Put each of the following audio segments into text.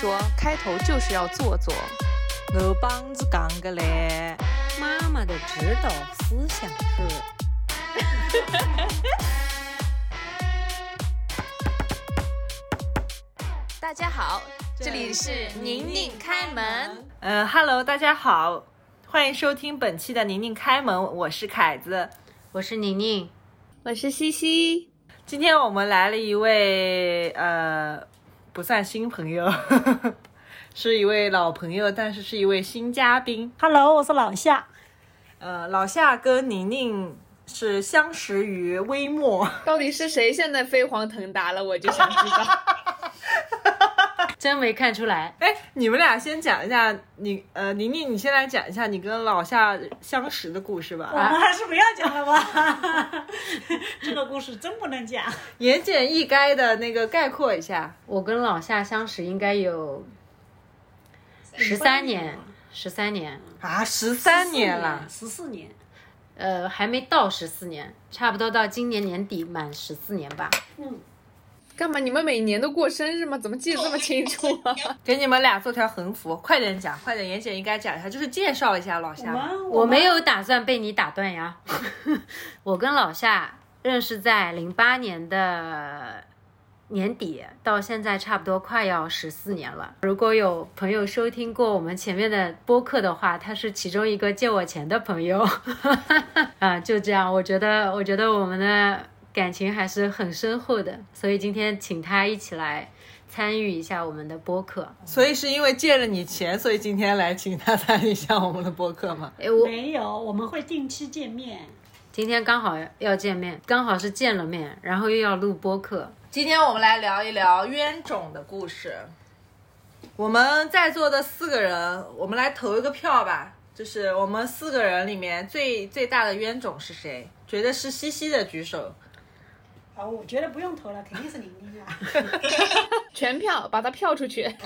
说，开头就是要做做。我帮子讲个嘞，妈妈的指导思想是。大家好，这里是宁宁开门。呃，Hello，大家好，欢迎收听本期的宁宁开门，我是凯子，我是宁宁，我是西西。今天我们来了一位呃，不算新朋友，是一位老朋友，但是是一位新嘉宾。Hello，我是老夏。呃，老夏跟宁宁是相识于微末，到底是谁现在飞黄腾达了？我就想知道。真没看出来。哎，你们俩先讲一下你呃，宁宁，你先来讲一下你跟老夏相识的故事吧。我们还是不要讲了吧，这个故事真不能讲。言简意赅的那个概括一下。我跟老夏相识应该有十三年，十三年，啊，十三年了，十四年。呃，还没到十四年，差不多到今年年底满十四年吧。干嘛？你们每年都过生日吗？怎么记得这么清楚啊？给你们俩做条横幅，快点讲，快点，严姐应该讲一下，就是介绍一下老夏。我没有打算被你打断呀。我跟老夏认识在零八年的年底，到现在差不多快要十四年了。如果有朋友收听过我们前面的播客的话，他是其中一个借我钱的朋友。啊，就这样，我觉得，我觉得我们的感情还是很深厚的，所以今天请他一起来参与一下我们的播客。所以是因为借了你钱，所以今天来请他参与一下我们的播客吗？哎，我没有，我们会定期见面。今天刚好要见面，刚好是见了面，然后又要录播客。今天我们来聊一聊冤种的故事。我们在座的四个人，我们来投一个票吧。就是我们四个人里面最最大的冤种是谁？觉得是西西的举手。啊，我觉得不用投了，肯定是宁宁啊。全票把他票出去。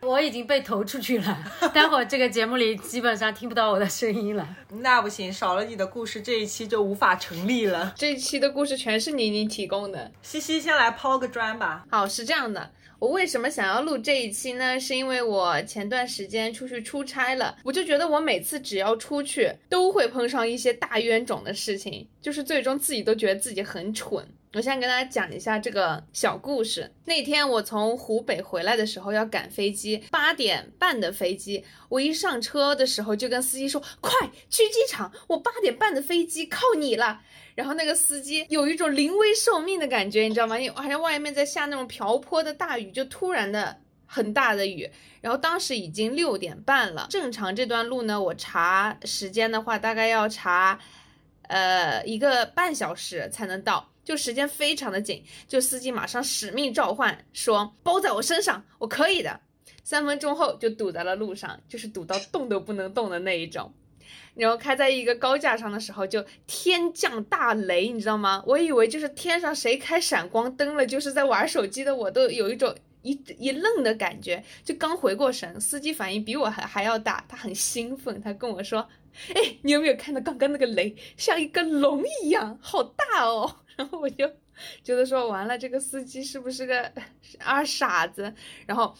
我已经被投出去了，待会儿这个节目里基本上听不到我的声音了。那不行，少了你的故事，这一期就无法成立了。这一期的故事全是宁宁提供的。西西先来抛个砖吧。好，是这样的。我为什么想要录这一期呢？是因为我前段时间出去出差了，我就觉得我每次只要出去，都会碰上一些大冤种的事情，就是最终自己都觉得自己很蠢。我现在跟大家讲一下这个小故事。那天我从湖北回来的时候要赶飞机，八点半的飞机。我一上车的时候就跟司机说：“快去机场，我八点半的飞机靠你了。”然后那个司机有一种临危受命的感觉，你知道吗？因为好像外面在下那种瓢泼的大雨，就突然的很大的雨。然后当时已经六点半了，正常这段路呢，我查时间的话，大概要查呃一个半小时才能到，就时间非常的紧。就司机马上使命召唤说：“包在我身上，我可以的。”三分钟后就堵在了路上，就是堵到动都不能动的那一种。然后开在一个高架上的时候，就天降大雷，你知道吗？我以为就是天上谁开闪光灯了，就是在玩手机的我都有一种一一愣的感觉。就刚回过神，司机反应比我还还要大，他很兴奋，他跟我说：“哎，你有没有看到刚刚那个雷像一个龙一样，好大哦？”然后我就觉得说完了，这个司机是不是个 二傻子？然后。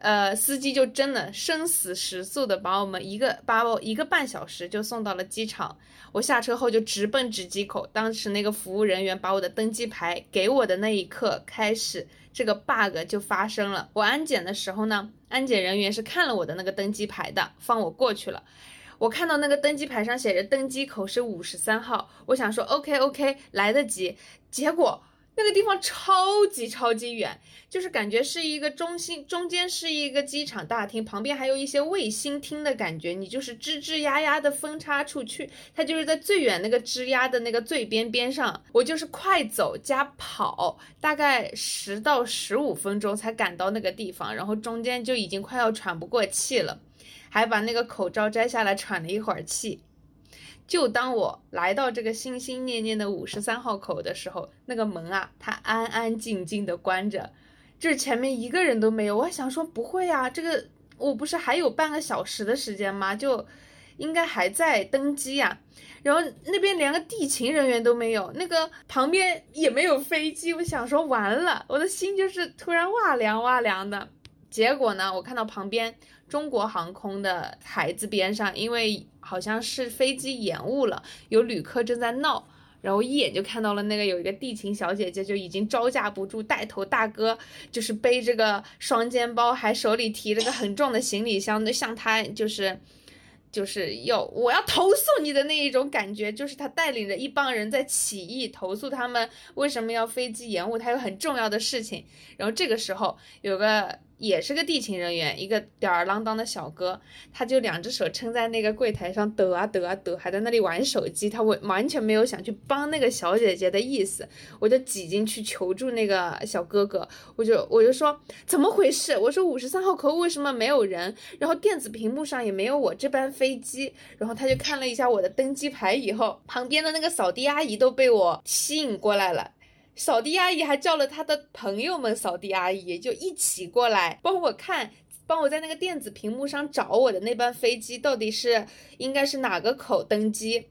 呃，司机就真的生死时速的把我们一个把我一个半小时就送到了机场。我下车后就直奔值机口，当时那个服务人员把我的登机牌给我的那一刻开始，这个 bug 就发生了。我安检的时候呢，安检人员是看了我的那个登机牌的，放我过去了。我看到那个登机牌上写着登机口是五十三号，我想说 OK OK 来得及，结果。那个地方超级超级远，就是感觉是一个中心，中间是一个机场大厅，旁边还有一些卫星厅的感觉。你就是吱吱呀呀的分叉出去，它就是在最远那个吱呀的那个最边边上。我就是快走加跑，大概十到十五分钟才赶到那个地方，然后中间就已经快要喘不过气了，还把那个口罩摘下来喘了一会儿气。就当我来到这个心心念念的五十三号口的时候，那个门啊，它安安静静的关着，就是前面一个人都没有。我还想说不会啊，这个我不是还有半个小时的时间吗？就应该还在登机呀、然后那边连个地勤人员都没有，那个旁边也没有飞机。我想说完了，我的心就是突然哇凉哇凉的。结果呢，我看到旁边中国航空的台子边上，因为好像是飞机延误了，有旅客正在闹。然后一眼就看到了那个有一个地勤小姐姐，就已经招架不住，带头大哥就是背着个双肩包，还手里提着个很重的行李箱，就像他就是就是要我要投诉你的那一种感觉，就是他带领着一帮人在起义，投诉他们为什么要飞机延误，他有很重要的事情。然后这个时候有个。也是个地勤人员，一个吊儿郎当的小哥，他就两只手撑在那个柜台上，抖啊抖啊抖，还在那里玩手机，他完完全没有想去帮那个小姐姐的意思。我就挤进去求助那个小哥哥，我就我就说怎么回事？我说五十三号口为什么没有人？然后电子屏幕上也没有我这班飞机。然后他就看了一下我的登机牌以后，旁边的那个扫地阿姨都被我吸引过来了。扫地阿姨还叫了她的朋友们，扫地阿姨就一起过来帮我看，帮我在那个电子屏幕上找我的那班飞机到底是应该是哪个口登机。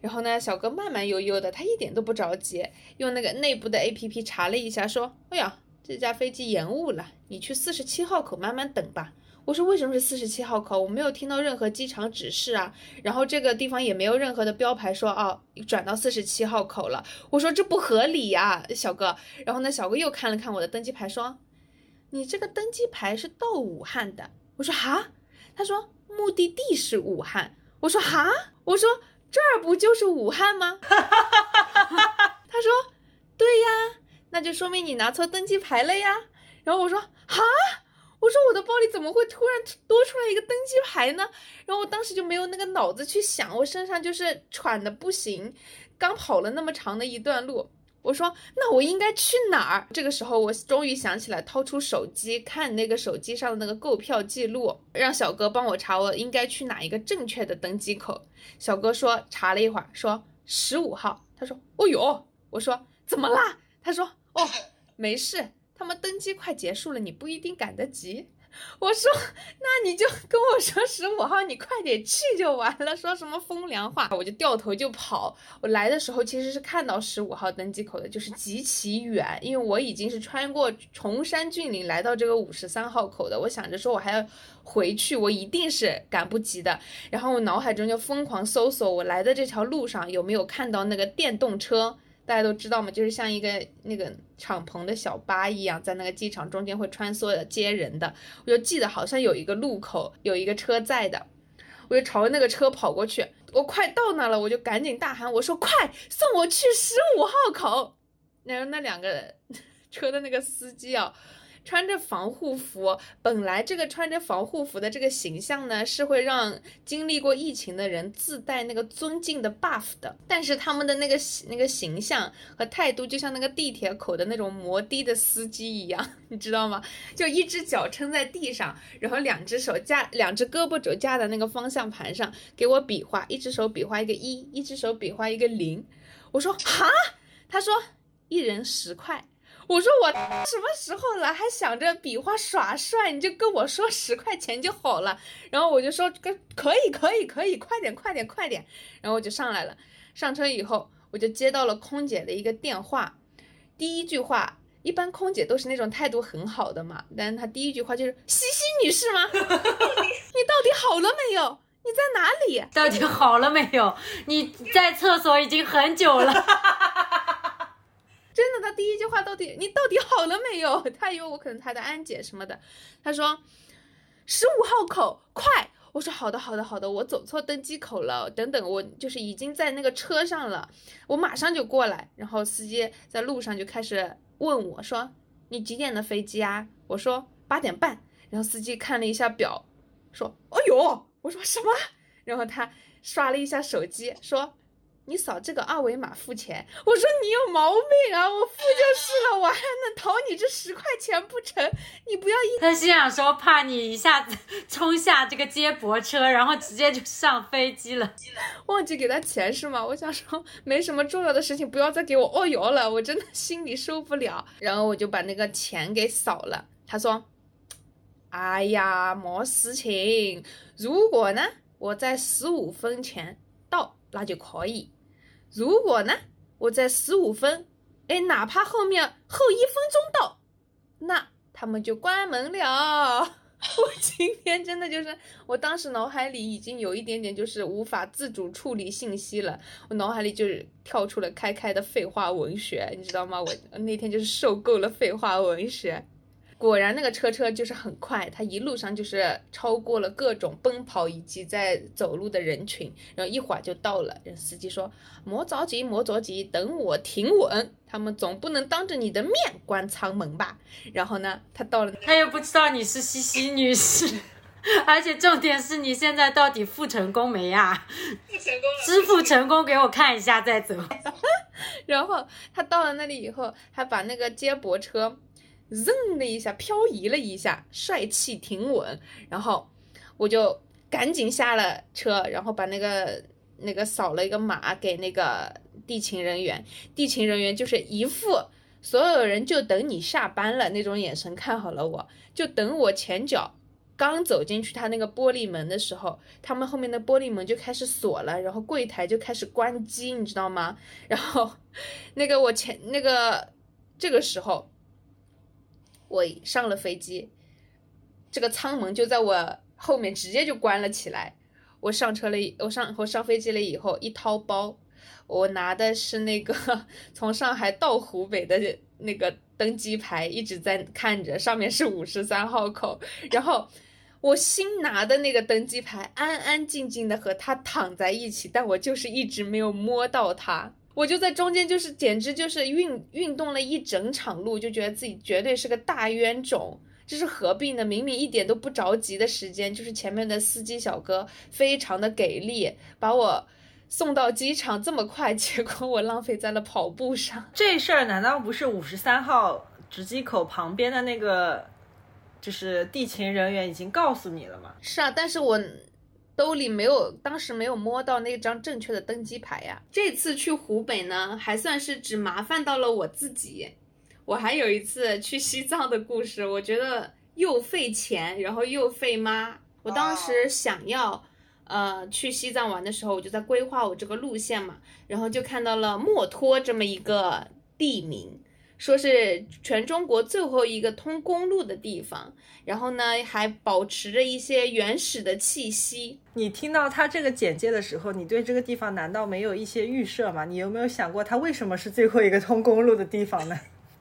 然后呢，小哥慢慢悠悠的，他一点都不着急，用那个内部的 A P P 查了一下，说：“哎呀，这架飞机延误了，你去四十七号口慢慢等吧。”我说为什么是四十七号口？我没有听到任何机场指示啊，然后这个地方也没有任何的标牌说哦转到四十七号口了。我说这不合理呀，小哥。然后呢，小哥又看了看我的登机牌，说你这个登机牌是到武汉的。我说哈，他说目的地是武汉。我说哈，我说这儿不就是武汉吗？他说对呀，那就说明你拿错登机牌了呀。然后我说哈。我说我的包里怎么会突然多出来一个登机牌呢？然后我当时就没有那个脑子去想，我身上就是喘的不行，刚跑了那么长的一段路。我说那我应该去哪儿？这个时候我终于想起来，掏出手机看那个手机上的那个购票记录，让小哥帮我查我应该去哪一个正确的登机口。小哥说查了一会儿，说十五号。他说哦哟，我说怎么啦？他说哦没事。他们登机快结束了，你不一定赶得及。我说，那你就跟我说十五号，你快点去就完了。说什么风凉话，我就掉头就跑。我来的时候其实是看到十五号登机口的，就是极其远，因为我已经是穿过崇山峻岭来到这个五十三号口的。我想着说我还要回去，我一定是赶不及的。然后我脑海中就疯狂搜索我来的这条路上有没有看到那个电动车。大家都知道嘛，就是像一个那个敞篷的小巴一样，在那个机场中间会穿梭的接人的。我就记得好像有一个路口有一个车在的，我就朝着那个车跑过去。我快到那了，我就赶紧大喊，我说：“快送我去十五号口！”然后那两个 车的那个司机啊。穿着防护服，本来这个穿着防护服的这个形象呢，是会让经历过疫情的人自带那个尊敬的 buff 的。但是他们的那个那个形象和态度，就像那个地铁口的那种摩的的司机一样，你知道吗？就一只脚撑在地上，然后两只手架，两只胳膊肘架在那个方向盘上，给我比划，一只手比划一个一，一只手比划一个零。我说哈，他说一人十块。我说我什么时候了，还想着比划耍帅？你就跟我说十块钱就好了。然后我就说个可以可以可以，快点快点快点。然后我就上来了。上车以后，我就接到了空姐的一个电话。第一句话，一般空姐都是那种态度很好的嘛，但是她第一句话就是西西女士吗？你到底好了没有？你在哪里？到底好了没有？你在厕所已经很久了。真的，他第一句话到底你到底好了没有？他以为我可能他的安检什么的。他说十五号口快，我说好的好的好的，我走错登机口了。等等，我就是已经在那个车上了，我马上就过来。然后司机在路上就开始问我说你几点的飞机啊？我说八点半。然后司机看了一下表，说哎呦，我说什么？然后他刷了一下手机说。你扫这个二维码付钱，我说你有毛病啊！我付就是了，我还能讨你这十块钱不成？你不要一他心想说怕你一下子 冲下这个接驳车，然后直接就上飞机了，忘记给他钱是吗？我想说没什么重要的事情，不要再给我哦哟了，我真的心里受不了。然后我就把那个钱给扫了。他说：“哎呀，没事情，如果呢我在十五分前到。”那就可以。如果呢，我在十五分，哎，哪怕后面后一分钟到，那他。他们就关门了。我今天真的就是，我当时脑海里已经有一点点就是无法自主处理信息了，我脑海里就是跳出了开开的废话文学，你知道吗？我那天就是受够了废话文学。果然，那个车车就是很快，它一路上就是超过了各种奔跑以及在走路的人群，然后一会儿就到了。人司机说：“莫着急，莫着急，等我停稳。他们总不能当着你的面关舱门吧？”然后呢，他到了，他又不知道你是西西女士，而且重点是你现在到底付成功没呀？付成功了，支付成功给我看一下再走。然后他到了那里以后，还把那个接驳车。扔了一下，漂移了一下，帅气停稳，然后我就赶紧下了车，然后把那个那个扫了一个码给那个地勤人员，地勤人员就是一副所有人就等你下班了那种眼神看好了我，就等我前脚刚走进去他那个玻璃门的时候，他们后面的玻璃门就开始锁了，然后柜台就开始关机，你知道吗？然后那个我前那个这个时候。我上了飞机，这个舱门就在我后面，直接就关了起来。我上车了，我上我上飞机了以后，一掏包，我拿的是那个 从上海到湖北的那个登机牌，一直在看着，上面是五十三号口。然后我新拿的那个登机牌，安安静静的和它躺在一起，但我就是一直没有摸到它。我就在中间，就是简直就是运运动了一整场路，就觉得自己绝对是个大冤种。这是何必呢，明明一点都不着急的时间，就是前面的司机小哥非常的给力，把我送到机场这么快，结果我浪费在了跑步上。这事儿难道不是五十三号值机口旁边的那个，就是地勤人员已经告诉你了吗？是啊，但是我。兜里没有，当时没有摸到那张正确的登机牌呀。这次去湖北呢，还算是只麻烦到了我自己。我还有一次去西藏的故事，我觉得又费钱，然后又费妈。我当时想要，呃，去西藏玩的时候，我就在规划我这个路线嘛，然后就看到了墨脱这么一个地名。说是全中国最后一个通公路的地方，然后呢还保持着一些原始的气息。你听到他这个简介的时候，你对这个地方难道没有一些预设吗？你有没有想过它为什么是最后一个通公路的地方呢？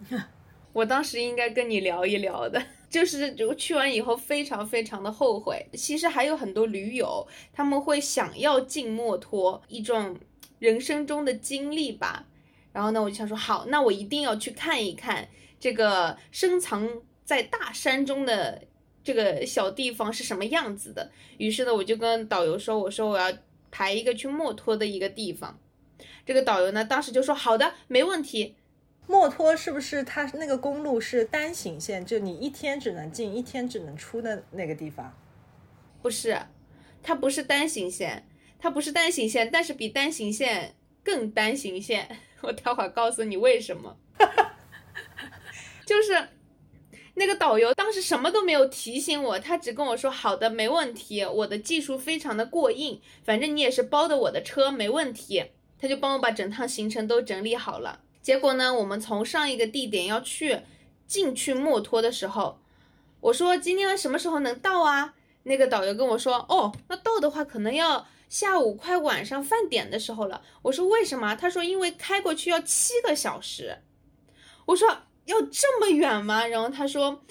我当时应该跟你聊一聊的，就是去完以后非常非常的后悔。其实还有很多驴友他们会想要进墨脱，一种人生中的经历吧。然后呢，我就想说，好，那我一定要去看一看这个深藏在大山中的这个小地方是什么样子的。于是呢，我就跟导游说，我说我要排一个去墨脱的一个地方。这个导游呢，当时就说，好的，没问题。墨脱是不是它那个公路是单行线，就你一天只能进，一天只能出的那个地方？不是，它不是单行线，它不是单行线，但是比单行线更单行线。我待会儿告诉你为什么，就是那个导游当时什么都没有提醒我，他只跟我说好的，没问题，我的技术非常的过硬，反正你也是包的我的车，没问题。他就帮我把整趟行程都整理好了。结果呢，我们从上一个地点要去进去墨脱的时候，我说今天什么时候能到啊？那个导游跟我说，哦，那到的话可能要。下午快晚上饭点的时候了，我说为什么？他说因为开过去要七个小时。我说要这么远吗？然后他说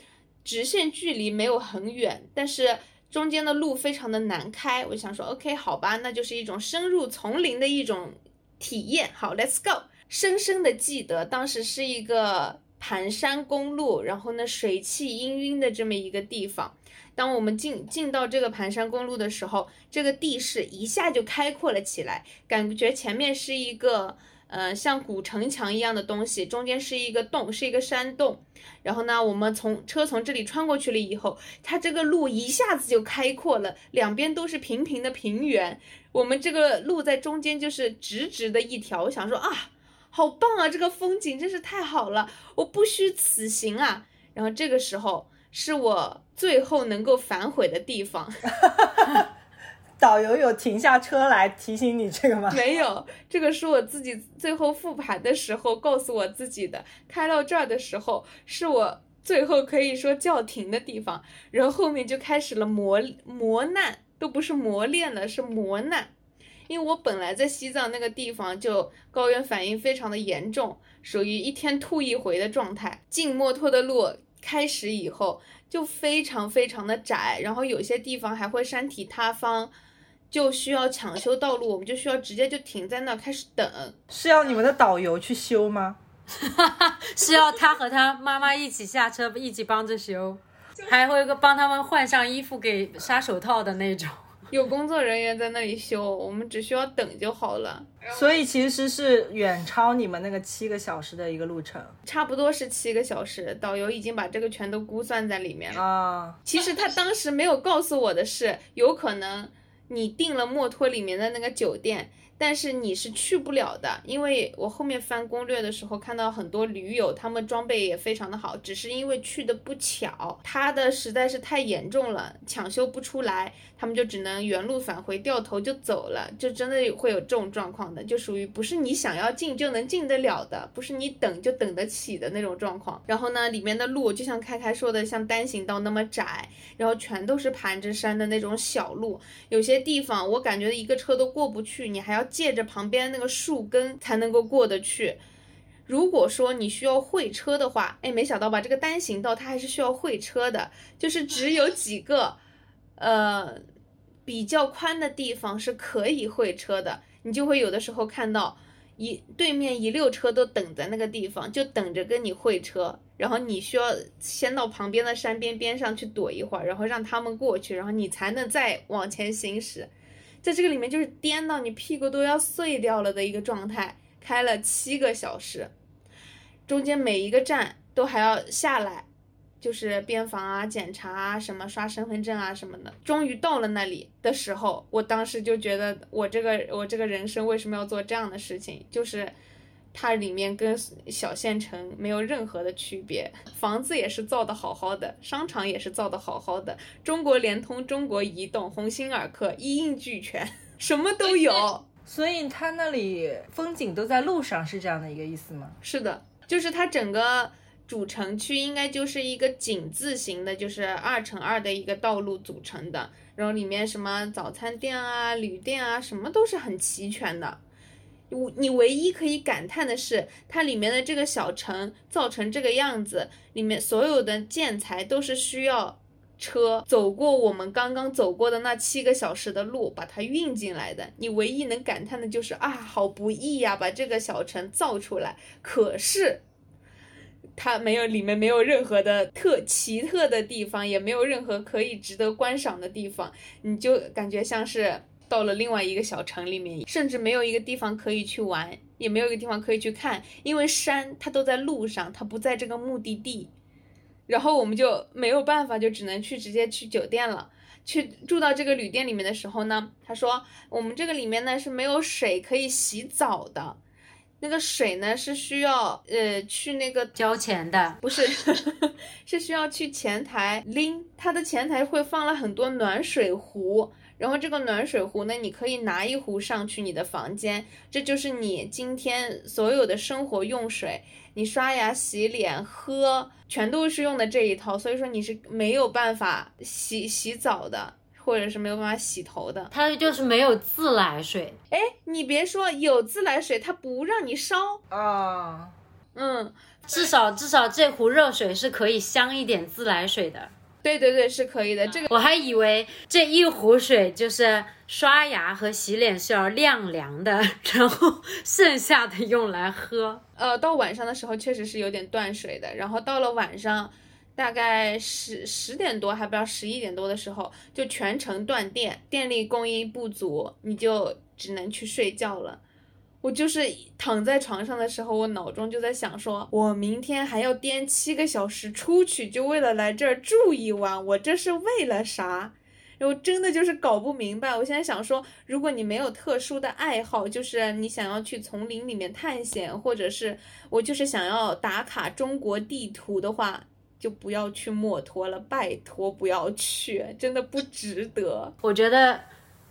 直线距离没有很远，但是中间的路非常的难开。我想说 OK 好吧，那就是一种深入丛林的一种体验。好，Let's go。深深的记得当时是一个盘山公路，然后呢水汽氤氲的这么一个地方。当我们进进到这个盘山公路的时候，这个地势一下就开阔了起来，感觉前面是一个呃像古城墙一样的东西，中间是一个洞，是一个山洞。然后呢，我们从车从这里穿过去了以后，它这个路一下子就开阔了，两边都是平平的平原，我们这个路在中间就是直直的一条。我想说啊，好棒啊，这个风景真是太好了，我不虚此行啊。然后这个时候。是我最后能够反悔的地方。导游有停下车来提醒你这个吗？没有，这个是我自己最后复盘的时候告诉我自己的。开到这儿的时候，是我最后可以说叫停的地方，然后后面就开始了磨磨难，都不是磨练了，是磨难。因为我本来在西藏那个地方就高原反应非常的严重，属于一天吐一回的状态。进墨脱的路开始以后就非常非常的窄，然后有些地方还会山体塌方，就需要抢修道路，我们就需要直接就停在那儿开始等。是要你们的导游去修吗？是要他和他妈妈一起下车，一起帮着修，还会帮他们换上衣服，给杀手套的那种。有工作人员在那里修，我们只需要等就好了。所以其实是远超你们那个七个小时的一个路程差不多是七个小时，导游已经把这个全都估算在里面了。啊。其实他当时没有告诉我的是，有可能你订了墨脱里面的那个酒店，但是你是去不了的，因为我后面翻攻略的时候看到很多驴友，他们装备也非常的好，只是因为去的不巧，他的实在是太严重了，抢修不出来，他们就只能原路返回，掉头就走了，就真的会有这种状况的，就属于不是你想要进就能进得了的，不是你等就等得起的那种状况。然后呢，里面的路就像开开说的，像单行道那么窄，然后全都是盘着山的那种小路，有些地方我感觉一个车都过不去，你还要借着旁边那个树根才能够过得去。如果说你需要会车的话，哎，没想到吧，这个单行道它还是需要会车的，就是只有几个，呃，比较宽的地方是可以会车的，你就会有的时候看到一对面一溜车都等在那个地方，就等着跟你会车，然后你需要先到旁边的山边边上去躲一会儿，然后让他们过去，然后你才能再往前行驶。在这个里面就是颠到你屁股都要碎掉了的一个状态，开了七个小时，中间每一个站都还要下来，就是边防啊、检查啊、什么刷身份证啊什么的。终于到了那里的时候，我当时就觉得我这个我这个人生为什么要做这样的事情？就是它里面跟小县城没有任何的区别，房子也是造的好好的，商场也是造的好好的，中国联通、中国移动、鸿星尔克一应俱全，什么都有。所以它那里风景都在路上，是这样的一个意思吗？是的，就是它整个主城区应该就是一个井字形的，就是二乘二的一个道路组成的，然后里面什么早餐店啊、旅店啊，什么都是很齐全的。我你唯一可以感叹的是，它里面的这个小城造成这个样子，里面所有的建材都是需要车走过我们刚刚走过的那七个小时的路，把它运进来的。你唯一能感叹的就是啊，好不易呀，把这个小城造出来。可是，它没有里面没有任何的特奇特的地方，也没有任何可以值得观赏的地方，你就感觉像是到了另外一个小城里面，甚至没有一个地方可以去玩，也没有一个地方可以去看，因为山它都在路上，它不在这个目的地。然后我们就没有办法，就只能去直接去酒店了。去住到这个旅店里面的时候呢，他说我们这个里面呢是没有水可以洗澡的，那个水呢是需要呃去那个交钱的，不是，是需要去前台拎，它的前台会放了很多暖水壶，然后这个暖水壶呢，你可以拿一壶上去你的房间，这就是你今天所有的生活用水，你刷牙、洗脸、喝，全都是用的这一套，所以说你是没有办法洗洗澡的，或者是没有办法洗头的。它就是没有自来水。哎，你别说有自来水，它不让你烧，啊，嗯。至少至少这壶热水是可以香一点自来水的。对对对，是可以的。这个我还以为这一壶水就是刷牙和洗脸是要晾凉的，然后剩下的用来喝。呃，到晚上的时候确实是有点断水的，然后到了晚上，大概十十点多，还不知道十一点多的时候，就全程断电，电力供应不足，你就只能去睡觉了。我就是躺在床上的时候，我脑中就在想说，我明天还要颠七个小时出去，就为了来这儿住一晚，我这是为了啥？然后真的就是搞不明白。我现在想说，如果你没有特殊的爱好，就是你想要去丛林里面探险，或者是我就是想要打卡中国地图的话，就不要去墨脱了，拜托不要去，真的不值得。我觉得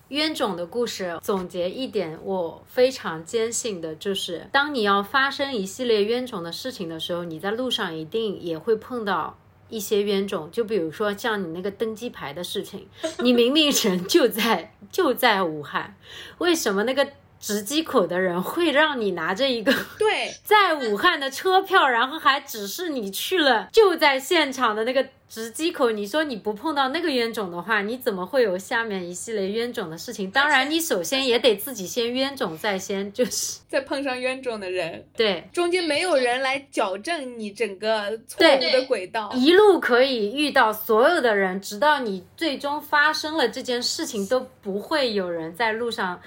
冤种的故事总结一点，我非常坚信的就是，当你要发生一系列冤种的事情的时候，你在路上一定也会碰到一些冤种。就比如说像你那个登机牌的事情，你明明人就在就在武汉，为什么那个值机口的人会让你拿着一个对，在武汉的车票，然后还指示你去了就在现场的那个值机口。你说你不碰到那个冤种的话，你怎么会有下面一系列冤种的事情？当然，你首先也得自己先冤种在先，就是 再碰上冤种的人，对。中间没有人来矫正你整个错误的轨道。一路可以遇到所有的人，直到你最终发生了这件事情，都不会有人在路上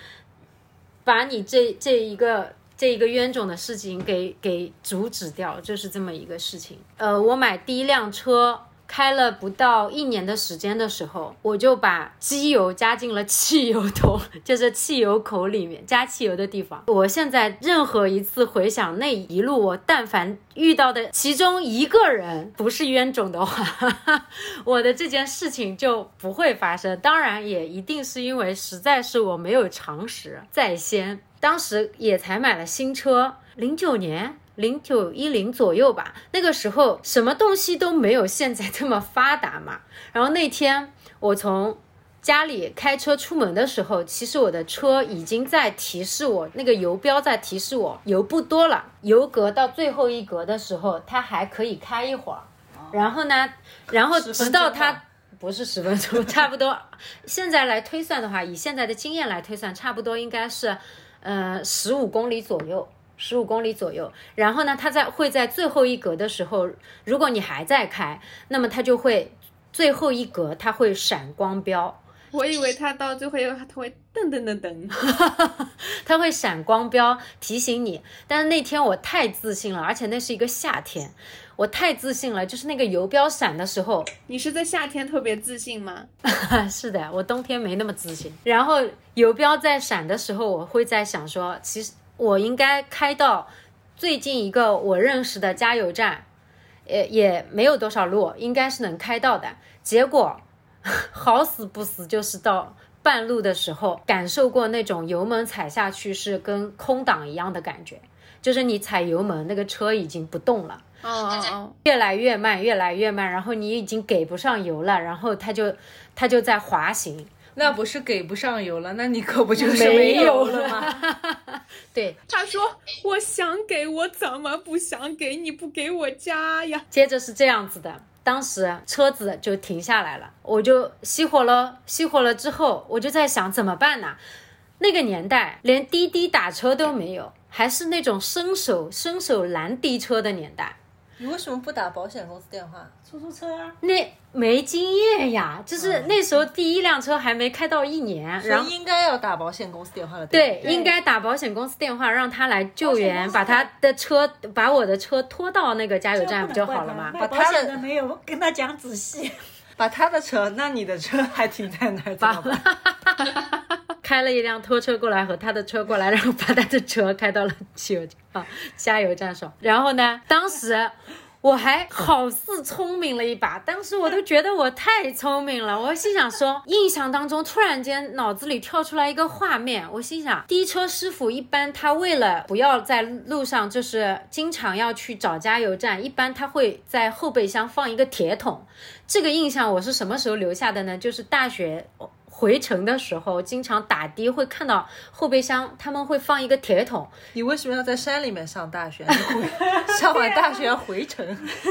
把你这这一个这一个冤种的事情给给阻止掉，就是这么一个事情。呃，我买第一辆车。开了不到一年的时间的时候，我就把机油加进了汽油桶，就是汽油口里面加汽油的地方。我现在任何一次回想那一路，我但凡遇到的其中一个人不是冤种的话，我的这件事情就不会发生。当然，也一定是因为实在是我没有常识在先。当时也才买了新车，零九年。零九一零左右吧，那个时候什么东西都没有现在这么发达嘛。然后那天我从家里开车出门的时候，其实我的车已经在提示我，那个油标在提示我油不多了，油格到最后一格的时候，它还可以开一会儿。然后呢，然后直到它。不是十分钟，差不多。现在来推算的话，以现在的经验来推算，差不多应该是，呃，十五公里左右。十五公里左右，然后呢，它在会在最后一格的时候，如果你还在开，那么它就会最后一格它会闪光标。我以为它到最后它会噔噔噔噔，它会闪光标提醒你。但是那天我太自信了，而且那是一个夏天，我太自信了，就是那个游标闪的时候，你是在夏天特别自信吗？是的，我冬天没那么自信。然后游标在闪的时候，我会在想说，其实。我应该开到最近一个我认识的加油站，也也没有多少路，应该是能开到的。结果 好死不死，就是到半路的时候，感受过那种油门踩下去是跟空档一样的感觉，就是你踩油门，那个车已经不动了，哦哦哦，越来越慢，越来越慢，然后你已经给不上油了，然后它就它就在滑行。那不是给不上油了，那你可不就是没有了吗？对，他说我想给我怎么不想给你不给我加呀？接着是这样子的，当时车子就停下来了，我就熄火了，熄火了之后，我就在想怎么办呢？那个年代连滴滴打车都没有，还是那种伸手伸手拦滴车的年代。你为什么不打保险公司电话？出租车啊，那没经验呀，就是那时候第一辆车还没开到一年，然后应该要打保险公司电话的。对，不应该打保险公司电话，让他来救援，把他的车，把我的车拖到那个加油站不就好了吗？把保险的没有跟他讲仔细。把他的车，那你的车还停在那儿，怎么办？开了一辆拖车过来和他的车过来，然后把他的车开到了汽油啊加油站上。然后呢，当时我还好似聪明了一把，当时我都觉得我太聪明了。我心想说，印象当中突然间脑子里跳出来一个画面，我心想，滴车师傅一般他为了不要在路上就是经常要去找加油站，一般他会在后备箱放一个铁桶。这个印象我是什么时候留下的呢？就是大学。回程的时候，经常打的会看到后备箱，他们会放一个铁桶。你为什么要在山里面上大学？上完大学要回城？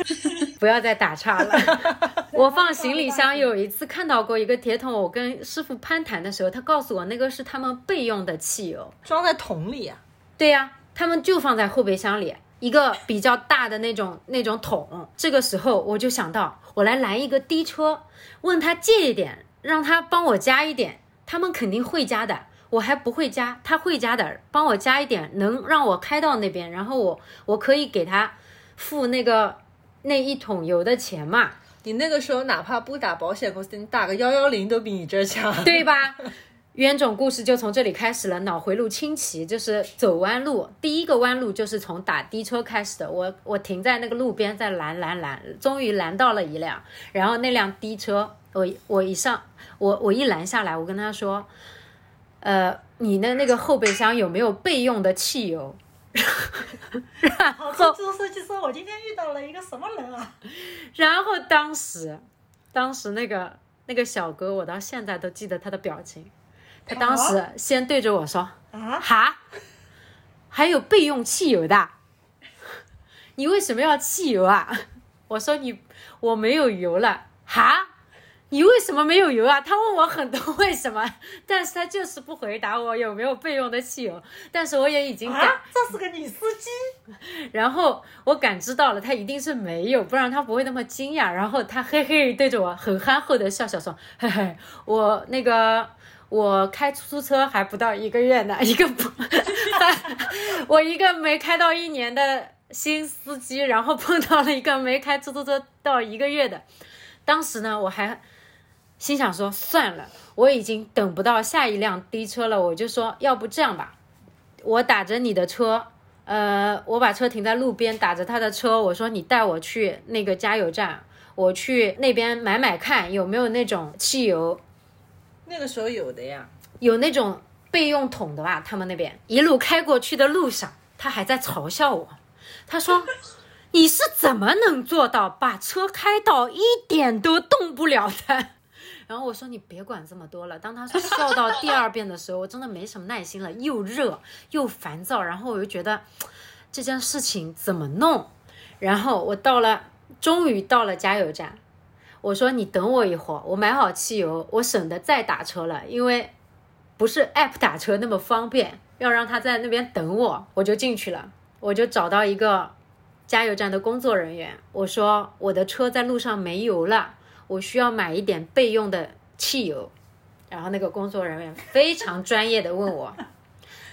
不要再打岔了。我放行李箱有一次看到过一个铁桶，我跟师傅攀谈的时候，他告诉我那个是他们备用的汽油。装在桶里啊、对呀、他们就放在后备箱里，一个比较大的那种那种桶。这个时候我就想到，我来拦一个的车，问他借一点，让他帮我加一点，他们肯定会加的。我还不会加，他会加的，帮我加一点，能让我开到那边，然后我我可以给他付那个那一桶油的钱嘛，你那个时候哪怕不打保险公司，你打个幺幺零都比你这儿强。对吧？冤种故事就从这里开始了，脑回路清奇就是走弯路。第一个弯路就是从打的车开始的。我我停在那个路边，在拦拦拦，终于拦到了一辆，然后那辆的车，我我一上，我我一拦下来，我跟他说，呃，你的那个后备箱有没有备用的汽油？然，后出租司机说：“我今天遇到了一个什么人啊 然后当时，当时那个那个小哥，我到现在都记得他的表情。他当时先对着我说：“啊？哈，还有备用汽油的？你为什么要汽油啊？”我说：“你我没有油了。”哈，你为什么没有油啊？他问我很多为什么，但是他就是不回答我有没有备用的汽油。但是我也已经感啊，这是个女司机，然后我感知到了，他一定是没有，不然他不会那么惊讶。然后他嘿嘿对着我很憨厚的笑笑说：“嘿嘿，我那个我开出租车还不到一个月呢，一个不，我一个没开到一年的新司机，然后碰到了一个没开出租车到一个月的。当时呢，我还心想说算了，我已经等不到下一辆滴车了，我就说要不这样吧，我打着你的车。”呃，我把车停在路边，打着他的车，我说你带我去那个加油站，我去那边买买看有没有那种汽油，那个时候有的呀。有那种备用桶的吧？他们那边一路开过去的路上，他还在嘲笑我，他说 你是怎么能做到把车开到一点都动不了的？然后我说你别管这么多了。当他笑到第二遍的时候，我真的没什么耐心了，又热又烦躁，然后我又觉得这件事情怎么弄？然后我到了，终于到了加油站。我说你等我一会儿，我买好汽油，我省得再打车了，因为不是 app 打车那么方便，要让他在那边等我，我就进去了，我就找到一个加油站的工作人员，我说我的车在路上没油了。我需要买一点备用的汽油，然后那个工作人员非常专业的问我：“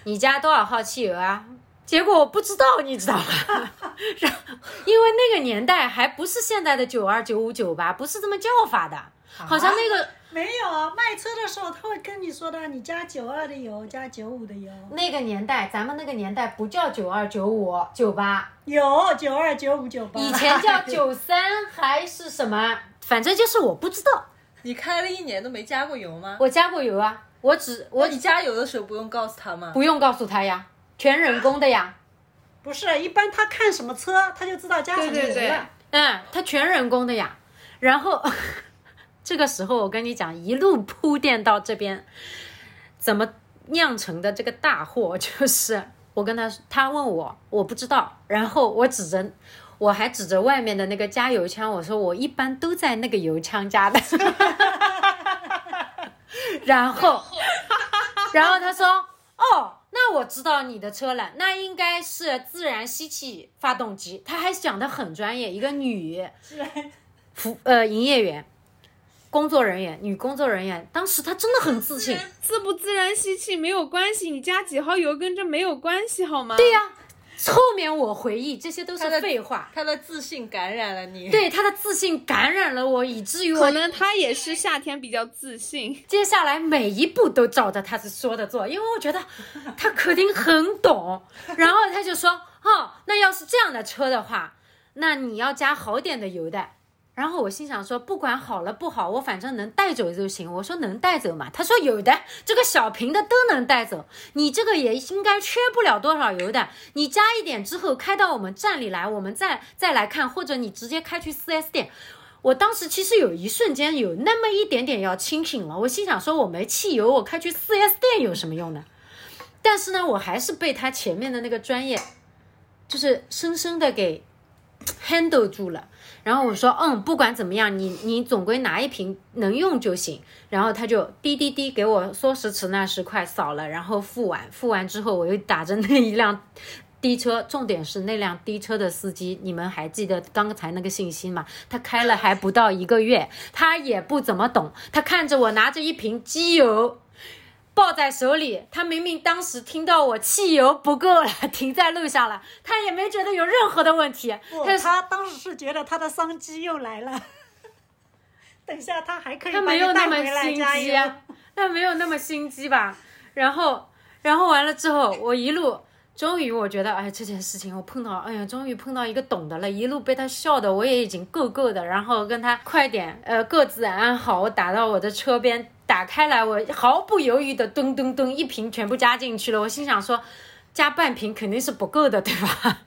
你加多少号汽油啊？”结果我不知道，你知道吗？然后因为那个年代还不是现在的九二九五九八，不是这么叫法的，好像那个没有啊，卖车的时候他会跟你说的，你加九二的油，加九五的油，那个年代，咱们那个年代不叫九二九五九八，有九二九五九八，以前叫九三还是什么？反正就是我不知道，你开了一年都没加过油吗？我加过油啊，我只我我你加油的时候不用告诉他吗？不用告诉他呀，全人工的呀。不是一般他看什么车，他就知道加什么油了。对对对嗯，他全人工的呀。然后这个时候我跟你讲，一路铺垫到这边，怎么酿成的这个大祸，就是我跟他他问我，我不知道，然后我指着。我还指着外面的那个加油枪，我说我一般都在那个油枪加的，然后，然后他说，哦，那我知道你的车了，那应该是自然吸气发动机。他还讲的很专业，一个女服呃营业员、工作人员、女工作人员，当时她真的很自信，自不自然吸气没有关系，你加几号油跟这没有关系好吗？对呀、后面我回忆这些都是废话。他的自信感染了你。，对他的自信感染了我，以至于我可能他也是夏天比较自信。接下来每一步都照着他说的做，因为我觉得他肯定很懂。然后他就说：“哦，那要是这样的车的话，那你要加好点的油的。”然后我心想说，不管好了不好，我反正能带走就行。我说能带走吗？他说有的，这个小瓶的都能带走。你这个也应该缺不了多少油的。你加一点之后开到我们站里来，我们再再来看，或者你直接开去 4S 店。我当时其实有一瞬间有那么一点点要清醒了，我心想说我没汽油，我开去 4S 店有什么用呢？但是呢，我还是被他前面的那个专业，就是深深的给 handle 住了。然后我说，嗯，不管怎么样，你你总归拿一瓶能用就行。然后他就滴滴滴给我说时迟那时快扫了，然后付完，付完之后我又打着那一辆滴车，重点是那辆滴车的司机，你们还记得刚才那个信息吗？他开了还不到一个月，他也不怎么懂，他看着我拿着一瓶机油。抱在手里，他明明当时听到我汽油不够了，停在路上了，他也没觉得有任何的问题。不，他是他当时是觉得他的商机又来了，等下他还可以他把没有那么心。机啊，他没有那么心机吧？然后，然后完了之后，我一路终于我觉得，哎，这件事情我碰到，哎呀，终于碰到一个懂的了，一路被他笑的，我也已经够够的，然后跟他快点，呃，各自安好，我打到我的车边。打打开来，我毫不犹豫的咚咚咚一瓶全部加进去了。我心想说，加半瓶肯定是不够的，对吧？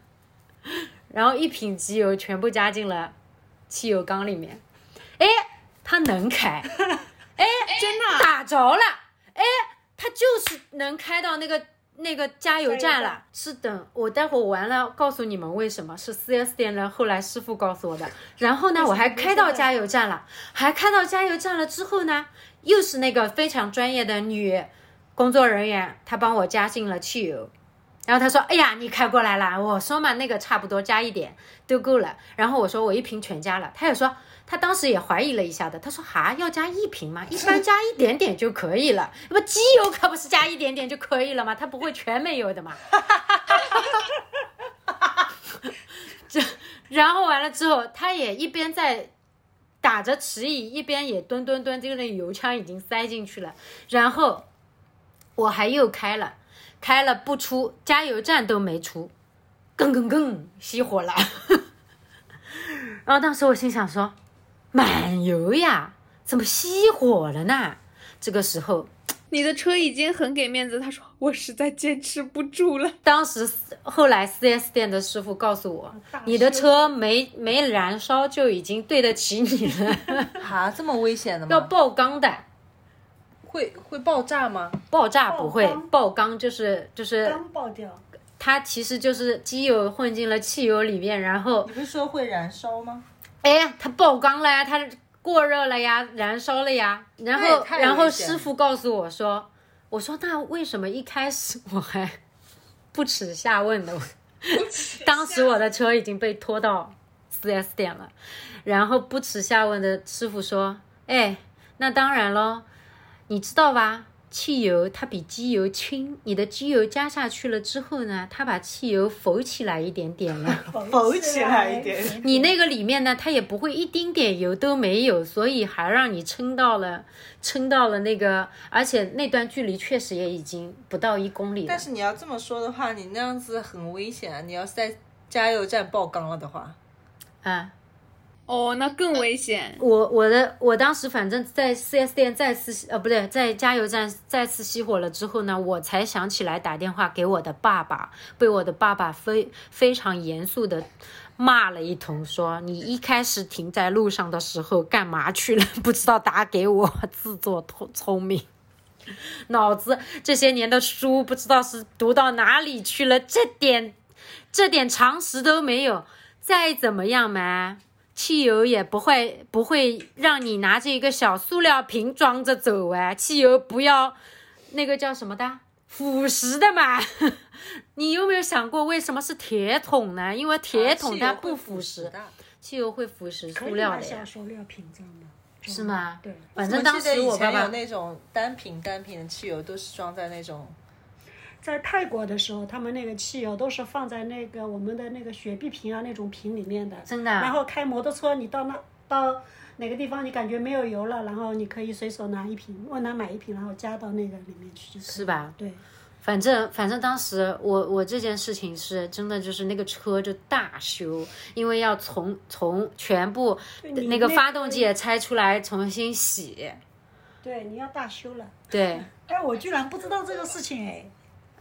然后一瓶机油全部加进了汽油缸里面，哎，它能开，哎，真的啊？打着了，哎，它就是能开到那个那个加油站了。是等，我待会儿完了告诉你们为什么。是 4S 店的，后来师傅告诉我的。然后呢，我还开到加油站了，还开到加油站了之后呢，又是那个非常专业的女工作人员，她帮我加进了汽油。然后她说：“哎呀，你开过来了。”我说嘛，那个差不多加一点都够了。然后我说我一瓶全加了。她也说她当时也怀疑了一下的。她说：“哈，要加一瓶吗？一般加一点点就可以了。那么机油可不是加一点点就可以了吗？它不会全没有的嘛。”这，然后完了之后，她也一边在打着迟疑，一边也蹲蹲蹲，这个那油枪已经塞进去了。然后我还又开了。开了不出，加油站都没出，更更更熄火了。然后当时我心想说，满油呀，怎么熄火了呢？这个时候，你的车已经很给面子，他说我实在坚持不住了。当时后来 4S 店的师傅告诉我，你的车没没燃烧就已经对得起你了，啊，这么危险的吗？要爆缸的。会会爆炸吗？爆炸不会爆，缸爆缸就是就是刚爆掉，它其实就是机油混进了汽油里面，然后你不是说会燃烧吗？哎，它爆缸了呀，它过热了呀，燃烧了呀。然后，然后师傅告诉我说，我说那为什么一开始我还不耻下问呢？当时我的车已经被拖到 4S 店了，然后不耻下问的师傅说，哎，那当然咯，你知道吧？汽油它比机油轻，你的机油加下去了之后呢，它把汽油浮起来一点点了。浮起来一点。你那个里面呢，它也不会一丁点油都没有，所以还让你撑到了，撑到了那个，而且那段距离确实也已经不到一公里了但。是你要这么说的话，你那样子很危险啊！你要是在加油站爆缸了的话，啊，哦，那更危险。我我的我当时反正在 4S 店再次呃不对，在加油站再次熄火了之后呢，我才想起来打电话给我的爸爸，被我的爸爸非非常严肃的骂了一通，说你一开始停在路上的时候干嘛去了？不知道打给我，自作聪聪明。脑子这些年的书不知道是读到哪里去了，这点这点常识都没有。再怎么样嘛，汽油也不会不会让你拿着一个小塑料瓶装着走啊，汽油不要那个叫什么的腐蚀的嘛。你有没有想过为什么是铁桶呢？因为铁桶它不腐蚀，的。汽油会腐蚀塑料的呀，塑料瓶装的，是吗？对，反正当时我爸爸前有那种单瓶单瓶的汽油，都是装在那种在泰国的时候，他们那个汽油都是放在那个我们的那个雪碧瓶啊那种瓶里面的，真的啊然后开摩托车，你到那到哪个地方你感觉没有油了，然后你可以随手拿一瓶，问他买一瓶，然后加到那个里面去就可以是吧？对，反正反正当时我我这件事情是真的，就是那个车就大修，因为要从从全部那个那个发动机也拆出来重新洗。对，你要大修了。对，哎，我居然不知道这个事情哎，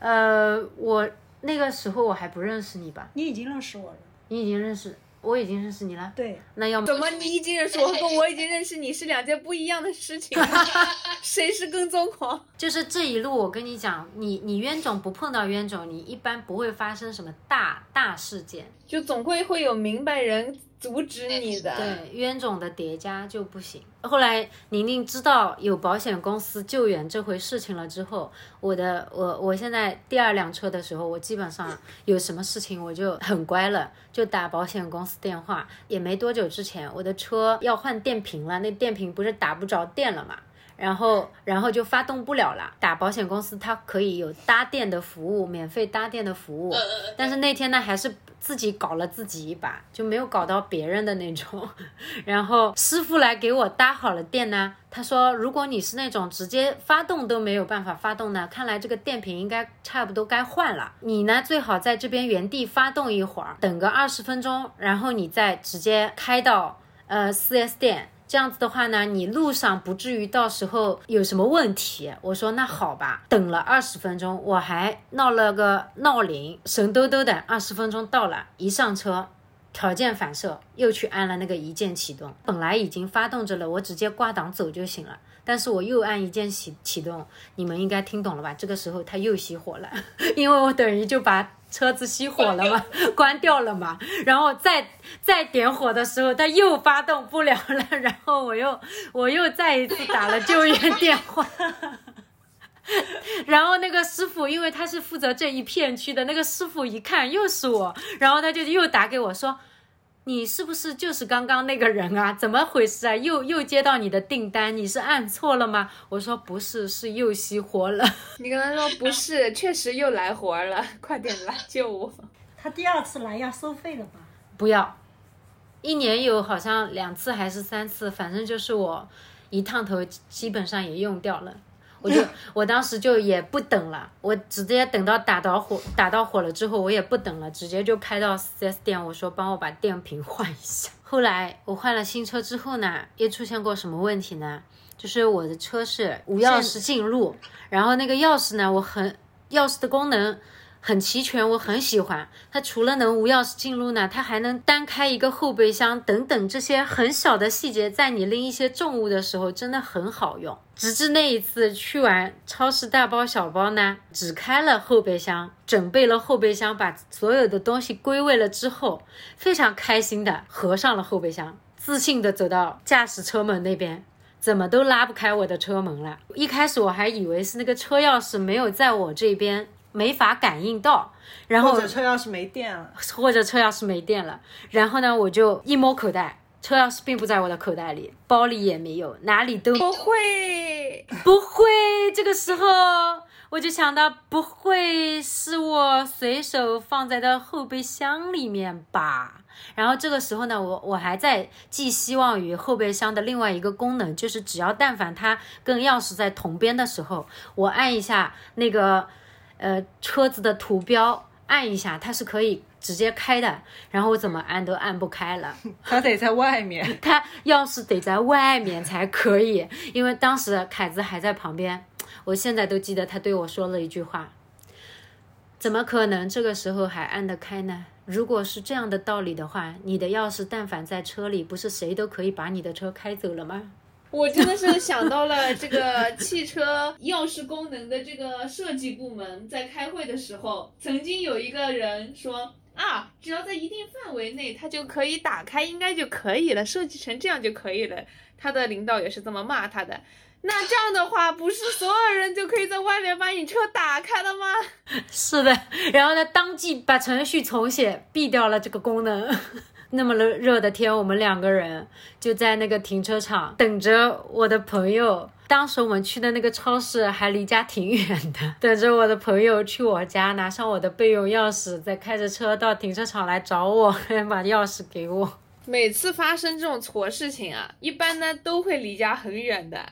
呃，我那个时候我还不认识你吧？你已经认识我了。你已经认识，我已经认识你了。对，那要么怎么你已经认识我，跟我已经认识你是两件不一样的事情？谁是跟踪狂？就是这一路，我跟你讲，你你冤种不碰到冤种，你一般不会发生什么大大事件。就总会会有明白人阻止你的。对冤种的叠加就不行。后来宁宁知道有保险公司救援这回事情了之后，我的我我现在第二辆车的时候，我基本上有什么事情我就很乖了，就打保险公司电话。也没多久之前，我的车要换电瓶了，那电瓶不是打不着电了嘛？然后，然后就发动不了了。打保险公司，它可以有搭电的服务，免费搭电的服务。但是那天呢，还是自己搞了自己一把，就没有搞到别人的那种。然后师傅来给我搭好了电呢，他说，如果你是那种直接发动都没有办法发动呢，看来这个电瓶应该差不多该换了。你呢，最好在这边原地发动一会儿，等个二十分钟，然后你再直接开到呃四 S 店。这样子的话呢，你路上不至于到时候有什么问题。我说那好吧，等了二十分钟，我还闹了个闹铃，神兜兜的二十分钟到了，一上车。条件反射，又去按了那个一键启动。本来已经发动着了，我直接挂档走就行了。但是我又按一键启启动，你们应该听懂了吧？这个时候它又熄火了，因为我等于就把车子熄火了嘛，关掉了嘛。然后再再点火的时候，它又发动不了了。然后我又我又再一次打了救援电话。然后那个师傅，因为他是负责这一片区的，那个师傅一看又是我，然后他就又打给我说：“你是不是就是刚刚那个人啊？怎么回事啊？又又接到你的订单，你是按错了吗？”我说：“不是，是又熄火了。”你跟他说不是，确实又来活了，快点来救我。他第二次来要收费了吧？不要，一年有好像两次还是三次，反正就是我一趟头基本上也用掉了。我就我当时就也不等了，我直接等到打到火打到火了之后，我也不等了，直接就开到 4S 店，我说帮我把电瓶换一下。后来我换了新车之后呢，又出现过什么问题呢？就是我的车是无钥匙进入，然后那个钥匙呢，我很钥匙的功能。很齐全，我很喜欢它。除了能无钥匙进入呢，它还能单开一个后备箱等等这些很小的细节，在你拎一些重物的时候真的很好用。直至那一次去完超市大包小包呢，只开了后备箱，准备了后备箱，把所有的东西归位了之后，非常开心的合上了后备箱，自信的走到驾驶车门那边，怎么都拉不开我的车门了。一开始我还以为是那个车钥匙没有在我这边。没法感应到，然后或者车钥匙没电了，或者车钥匙没电了，然后呢，我就一摸口袋，车钥匙并不在我的口袋里，包里也没有，哪里都不会，不会。这个时候我就想到，不会是我随手放在的后备箱里面吧？然后这个时候呢，我我还在寄希望于后备箱的另外一个功能，就是只要但凡它跟钥匙在同边的时候，我按一下那个。呃，车子的图标按一下，它是可以直接开的。然后我怎么按都按不开了，它得在外面，它钥匙得在外面才可以。因为当时凯子还在旁边，我现在都记得他对我说了一句话：怎么可能这个时候还按得开呢？如果是这样的道理的话，你的钥匙但凡在车里，不是谁都可以把你的车开走了吗？我真的是想到了这个汽车钥匙功能的这个设计部门，在开会的时候，曾经有一个人说啊，只要在一定范围内，它就可以打开，应该就可以了，设计成这样就可以了。他的领导也是这么骂他的。那这样的话，不是所有人就可以在外面把你车打开了吗？是的，然后呢，当即把程序重写，毙掉了这个功能。那么热热的天，我们两个人就在那个停车场等着我的朋友。当时我们去的那个超市还离家挺远的，等着我的朋友去我家拿上我的备用钥匙，再开着车到停车场来找我，把钥匙给我。每次发生这种错事情啊，一般呢都会离家很远的。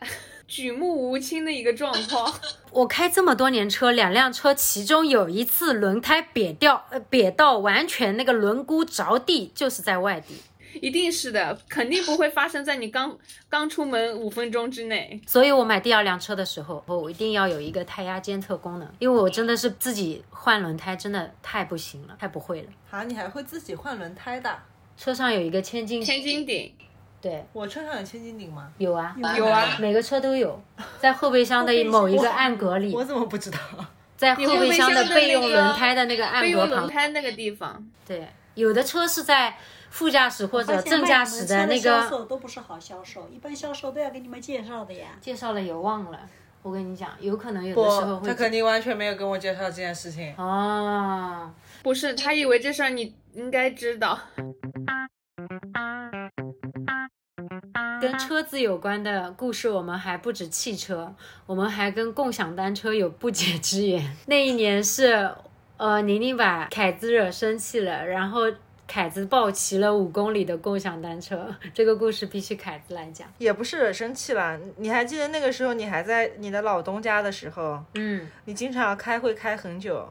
举目无亲的一个状况。我开这么多年车，两辆车其中有一次轮胎瘪掉，呃，瘪到完全那个轮毂着地，就是在外地。一定是的，肯定不会发生在你刚刚出门五分钟之内。所以我买第二辆车的时候，我一定要有一个胎压监测功能，因为我真的是自己换轮胎，真的太不行了，太不会了。啊，你还会自己换轮胎的？车上有一个千斤千斤顶。对我车上有千斤顶吗？有啊，有啊，每个车都有，在后备箱的某一个暗格里。我怎么不知道？在后备箱的备用轮胎的那个暗格旁。轮胎那个地方。对，有的车是在副驾驶或者正驾驶的那个。销售都不是好销售，一般销售都要给你们介绍的呀。介绍了也忘了，我跟你讲，有可能有的时候会。他肯定完全没有跟我介绍这件事情。哦，不是，他以为这事儿你应该知道。跟车子有关的故事，我们还不止汽车，我们还跟共享单车有不解之缘。那一年是，呃，宁宁把凯子惹生气了，然后凯子抱骑了五公里的共享单车。这个故事必须凯子来讲。也不是惹生气了，你还记得那个时候你还在你的老东家的时候，嗯，你经常要开会开很久。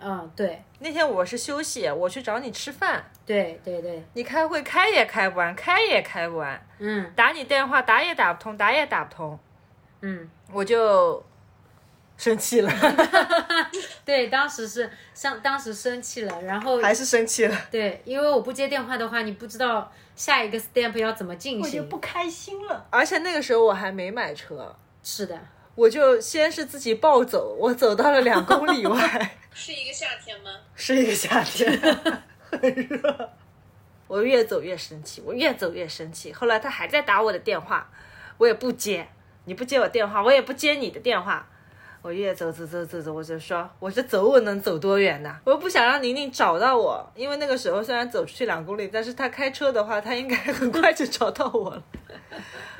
嗯，对那天我是休息，我去找你吃饭，对对对，你开会开也开不完，开也开不完，嗯打你电话打也打不通，打也打不通，嗯，我就生气了 对，当时是像当时生气了，然后还是生气了。对，因为我不接电话的话，你不知道下一个 step 要怎么进行我就。不开心了。而且那个时候我还没买车，是的，我就先是自己暴走，我走到了两公里外，是一个夏天吗？是一个夏天，很热。我越走越生气，我越走越生气。后来他还在打我的电话，我也不接。你不接我电话，我也不接你的电话。我越走走走走走，我就说，我这走我能走多远呢？我又不想让宁宁找到我，因为那个时候虽然走出去两公里，但是他开车的话，他应该很快就找到我了。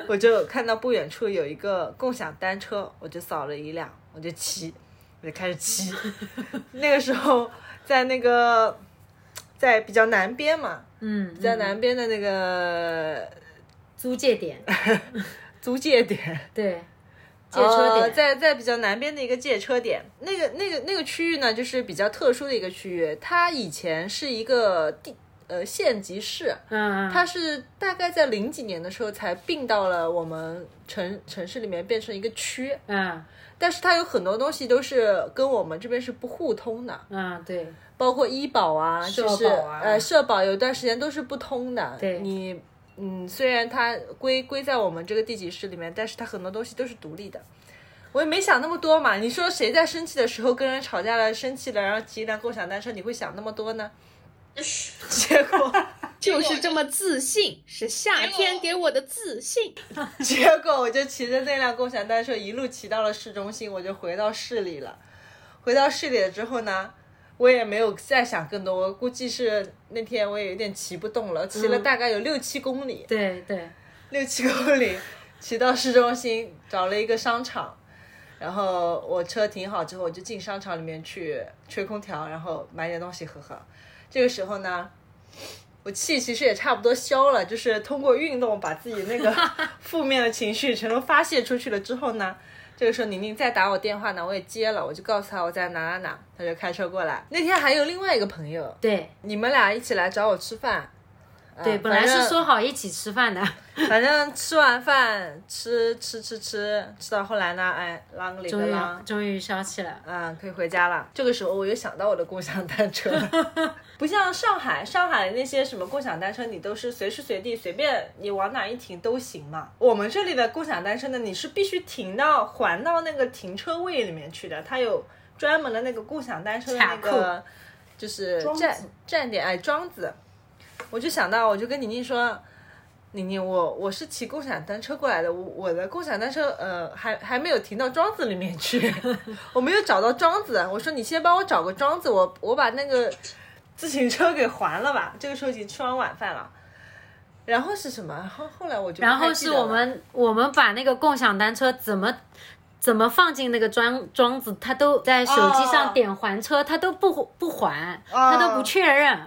我就看到不远处有一个共享单车，我就扫了一辆，我就骑，我就开始骑。那个时候在那个在比较南边嘛，嗯，在嗯南边的那个租借点，租借点，对，借车呃点，在在比较南边的一个借车点，那个那个那个区域呢，就是比较特殊的一个区域，它以前是一个地呃县级市，嗯，嗯。它是大概在零几年的时候才并到了我们城城市里面变成一个区，嗯。但是它有很多东西都是跟我们这边是不互通的，嗯，对，包括医保啊，就是保啊。呃社保有段时间都是不通的。对。你嗯，虽然它归归在我们这个地级市里面，但是它很多东西都是独立的。我也没想那么多嘛。你说谁在生气的时候跟人吵架了、生气了，然后骑一辆共享单车，你会想那么多呢？结果就是这么自信，是夏天给我的自信。结果我就骑着那辆共享单车一路骑到了市中心，我就回到市里了。回到市里了之后呢，我也没有再想更多，我估计是那天我也有点骑不动了，骑了大概有六七公里，对对，六七公里，骑到市中心找了一个商场，然后我车停好之后，我就进商场里面去吹空调，然后买点东西喝喝。这个时候呢，我气其实也差不多消了，就是通过运动把自己那个 负面的情绪全都发泄出去了之后呢，这个时候宁宁再打我电话呢，我也接了，我就告诉他我在哪哪哪，他就开车过来。那天还有另外一个朋友，对你们俩一起来找我吃饭。对，嗯本来是说好一起吃饭的，反正吃完饭吃吃吃吃吃到后来呢，哎，啷个里终于个啷，终于消气了。嗯，可以回家了。这个时候我又想到我的共享单车了，不像上海，上海那些什么共享单车，你都是随时随地随便你往哪一停都行嘛。我们这里的共享单车呢，你是必须停到还到那个停车位里面去的，它有专门的那个共享单车的那个就是站站点，哎，桩子。我就想到，我就跟宁宁说，宁宁，我我是骑共享单车过来的，我我的共享单车呃还还没有停到庄子里面去，我没有找到庄子。我说你先帮我找个庄子，我我把那个自行车给还了吧。这个时候已经吃完晚饭了。然后是什么？后后来我就然后是我们我们把那个共享单车怎么怎么放进那个桩桩子，他都在手机哦上点还车，他都不不还，他都不确认。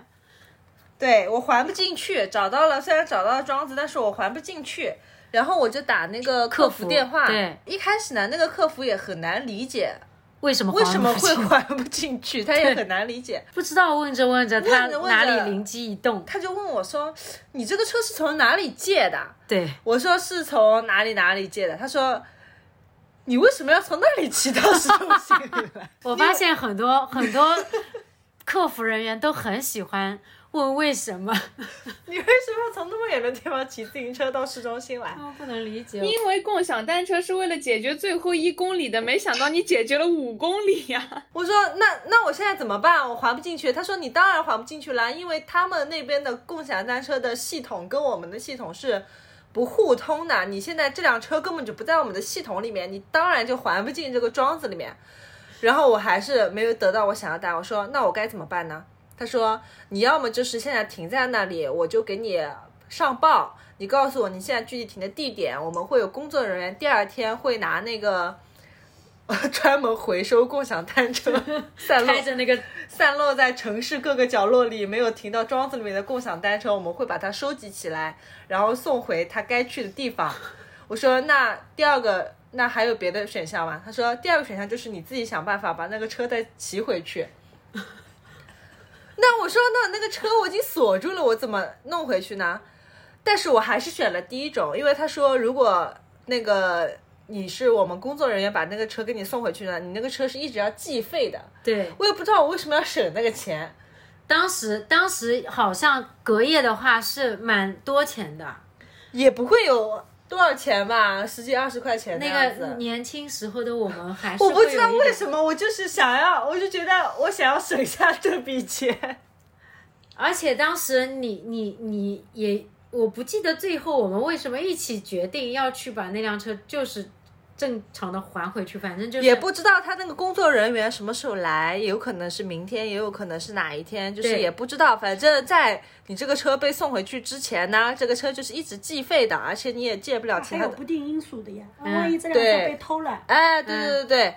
对我还不进去，找到了，虽然找到了桩子，但是我还不进去。然后我就打那个客服服电话，对，一开始呢，那个客服也很难理解为什么为什么会还不进去，他也很难理解。不知道问着问着，他哪里灵机一动？他就问我说：“你这个车是从哪里借的对，？”我说：“是从哪里哪里借的。”他说：“你为什么要从那里骑到市中心里来 我发现很多很多客服人员都很喜欢问为什么，你为什么要从那么远的地方骑自行车到市中心来？”我不能理解。因为共享单车是为了解决最后一公里的，没想到你解决了五公里呀、我说那那我现在怎么办？我还不进去。他说你当然还不进去啦，因为他们那边的共享单车的系统跟我们的系统是不互通的。你现在这辆车根本就不在我们的系统里面，你当然就还不进这个桩子里面。然后我还是没有得到我想要的答案。我说那我该怎么办呢？他说你要么就是现在停在那里，我就给你上报，你告诉我你现在具体停的地点，我们会有工作人员第二天会拿那个。专门回收共享单车 散落开着那个 散落在城市各个角落里没有停到桩子里面的共享单车，我们会把它收集起来，然后送回它该去的地方。我说那第二个，那还有别的选项吗？他说第二个选项就是你自己想办法把那个车再骑回去。那我说那那个车我已经锁住了，我怎么弄回去呢？但是我还是选了第一种，因为他说如果那个你是我们工作人员把那个车给你送回去呢，你那个车是一直要计费的。对，我也不知道我为什么要省那个钱，当时当时好像隔夜的话是蛮多钱的，也不会有多少钱吧，十几二十块钱那。个年轻时候的我们还是我不知道为什么，我就是想要，我就觉得我想要省下这笔钱。而且当时你你你也，我不记得最后我们为什么一起决定要去把那辆车就是正常的还回去，反正就是也不知道他那个工作人员什么时候来，有可能是明天，也有可能是哪一天，就是也不知道。反正在你这个车被送回去之前呢，这个车就是一直计费的，而且你也借不了其他的还有不。定因素的呀，嗯万一这辆车被偷了，哎，对对对对，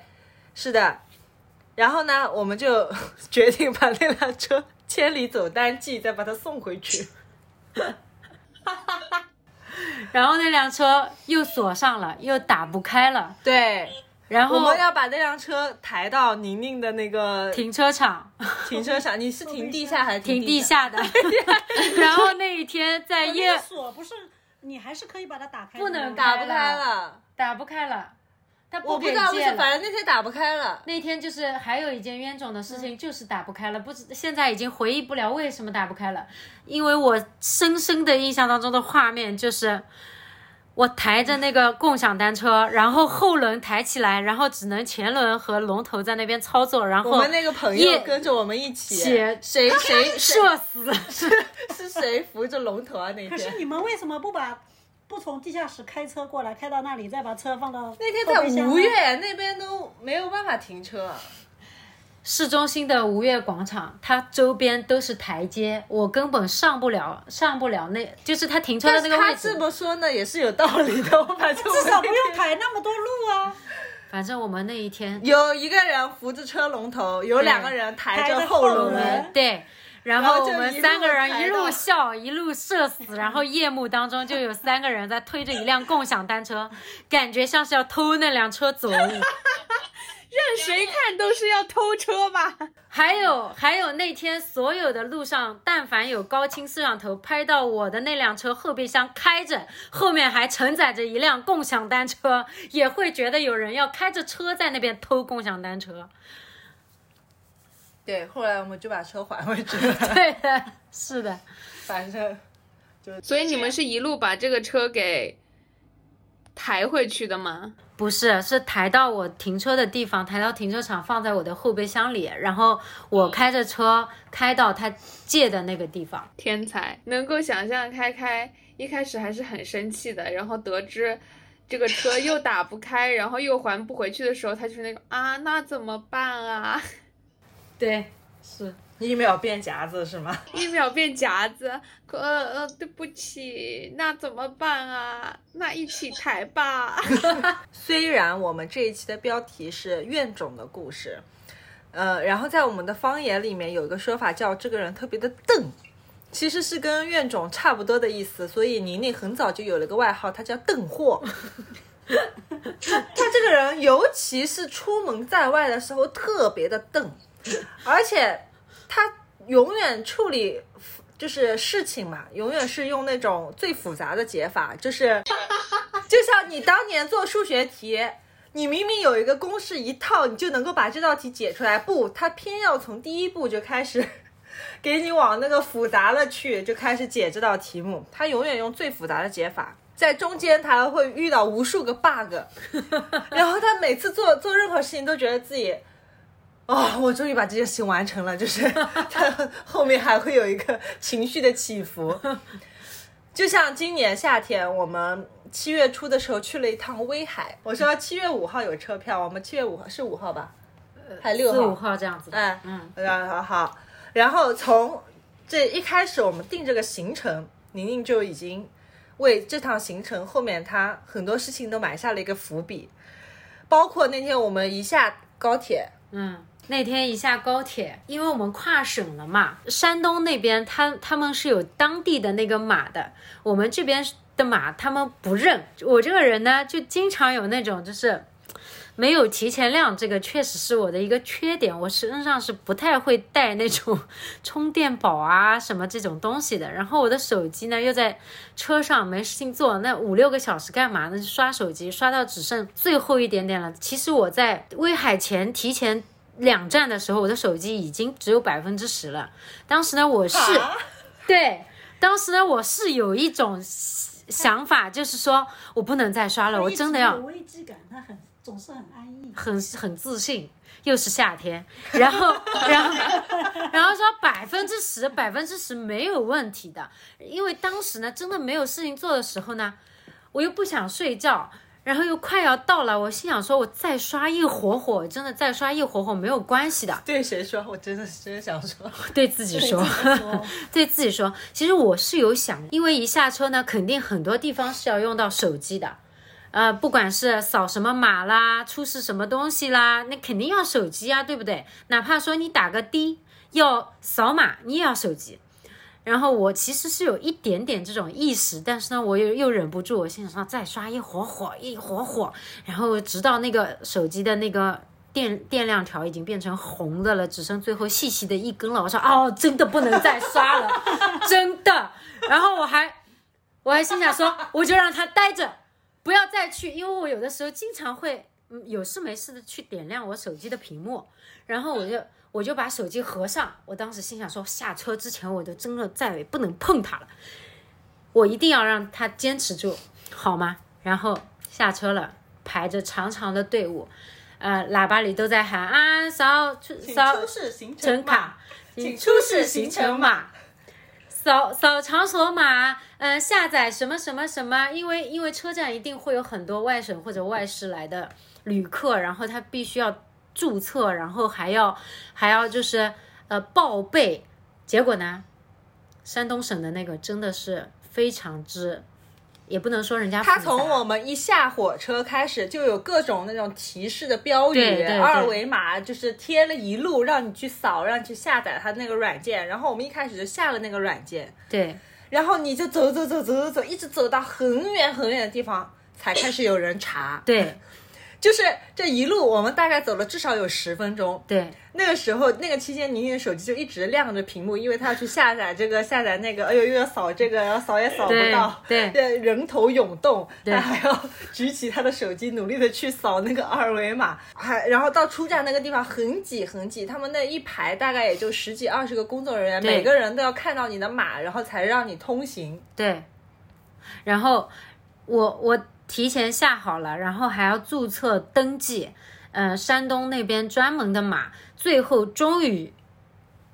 是的。然后呢，我们就 决定把那辆车千里走单骑，再把它送回去。然后那辆车又锁上了，又打不开了，对，然后我们要把那辆车抬到宁宁的那个停车场停车场。你是停地下还是停地地？下的，然后那一天在夜个锁不是你还是可以把它打开，不能打不开了，打不开了，他我不知道为什么，反正那天打不开了。那天就是还有一件冤种的事嗯情，就是打不开了，不知现在已经回忆不了为什么打不开了，因为我深深的印象当中的画面就是。我抬着那个共享单车，然后后轮抬起来，然后只能前轮和龙头在那边操作，然后我们那个朋友夜跟着我们一起，谁谁谁社死。是谁扶着龙头啊？那天可是你们为什么不把不从地下室开车过来，开到那里，再把车放到那天在吴越那边都没有办法停车，市中心的吴越广场，它周边都是台阶，我根本上不了，上不了那，就是它停车的那个位置。他这么说呢也是有道理的。我反正我至少不用抬那么多路啊。反正我们那一天有一个人扶着车龙头，有两个人抬着后轮。轮对，然然后我们三个人一路笑，一路社死，然后夜幕当中就有三个人在推着一辆共享单车，感觉像是要偷那辆车走。任谁看都是要偷车吧？还有还有那天所有的路上，但凡有高清摄像头拍到我的那辆车后备箱开着，后面还承载着一辆共享单车，也会觉得有人要开着车在那边偷共享单车。对，后来我们就把车还回去了。对的，是的，反正就所以你们是一路把这个车给抬回去的吗？不是，是抬到我停车的地方，抬到停车场，放在我的后备箱里，然后我开着车开到他借的那个地方。天才，能够想象开开一开始还是很生气的，然后得知这个车又打不开，然后又还不回去的时候，他就是那种啊，那怎么办啊？对，是。一秒变夹子是吗？一秒变夹子，可呃呃，对不起，那怎么办啊？那一起抬吧。虽然我们这一期的标题是怨种的故事，呃，然后在我们的方言里面有一个说法叫这个人特别的瞪，其实是跟怨种差不多的意思，所以宁宁很早就有了个外号，他叫瞪货。他他这个人，尤其是出门在外的时候，特别的瞪，而且他永远处理就是事情嘛，永远是用那种最复杂的解法，就是就像你当年做数学题，你明明有一个公式一套，你就能够把这道题解出来，不，他偏要从第一步就开始 给你往那个复杂了去，就开始解这道题目。他永远用最复杂的解法，在中间他会遇到无数个 bug，然后他每次做做任何事情都觉得自己。哦，我终于把这件事情完成了，就是 他后面还会有一个情绪的起伏，就像今年夏天我们七月初的时候去了一趟威海，我说七月五号有车票，我们七月五号是五号吧，还六号？四五号这样子。的。哎，嗯，然后好，然后从这一开始我们定这个行程，宁宁就已经为这趟行程后面他很多事情都埋下了一个伏笔，包括那天我们一下高铁，嗯，那天一下高铁，因为我们跨省了嘛，山东那边他他们是有当地的那个码的，我们这边的码他们不认。我这个人呢，就经常有那种就是没有提前量，这个确实是我的一个缺点。我身上是不太会带那种 充电宝啊什么这种东西的。然后我的手机呢又在车上没事情做，那五六个小时干嘛呢？刷手机，刷到只剩最后一点点了。其实我在威海前提前两站的时候，我的手机已经只有百分之十了。当时呢，我是 对，当时呢我是有一种想法，就是说我不能再刷了，我真的要危机感，他很总是很安逸。很很自信，又是夏天，然后 然后然后说百分之十百分之十没有问题的，因为当时呢真的没有事情做的时候呢，我又不想睡觉。然后又快要到了，我心想说，我再刷一会会，真的再刷一会会没有关系的。对谁说？我真的是真想 说，对自己说，对自己说。其实我是有想，因为一下车呢，肯定很多地方是要用到手机的。呃，不管是扫什么码啦，出示什么东西啦，那肯定要手机啊，对不对？哪怕说你打个的要扫码，你也要手机。然后我其实是有一点点这种意识，但是呢，我又又忍不住，我心想说再刷一会会一会会，然后直到那个手机的那个电电量条已经变成红的了，只剩最后细细的一根了。我说哦，真的不能再刷了，真的。然后我还我还心想说，我就让它待着。不要再去，因为我有的时候经常会，有事没事的去点亮我手机的屏幕，然后我就我就把手机合上。我当时心想说，下车之前我就真的再也不能碰它了，我一定要让它坚持住，好吗？然后下车了，排着长长的队伍，呃，喇叭里都在喊啊，扫出扫出示行程卡，请出示行程码。扫扫场所码，嗯，下载什么什么什么？因为因为车站一定会有很多外省或者外市来的旅客，然后他必须要注册，然后还要还要就是呃报备。结果呢，山东省的那个真的是非常之。也不能说人家他从我们一下火车开始就有各种那种提示的标语，二维码就是贴了一路让你去扫，让你去下载他那个软件。然后我们一开始就下了那个软件，对，然后你就走走走走走走，一直走到很远很远的地方才开始有人查，对。就是这一路，我们大概走了至少有十分钟。对，那个时候那个期间，宁宁的手机就一直亮着屏幕，因为他要去下载这个，下载那个，哎呦，又要扫这个，然后扫也扫不到，对，人头涌动，他还要举起他的手机，努力的去扫那个二维码，还然后到出站那个地方很挤很挤，他们那一排大概也就十几二十个工作人员，每个人都要看到你的码，然后才让你通行。对，然后我我。提前下好了，然后还要注册登记，嗯，山东那边专门的码，最后终于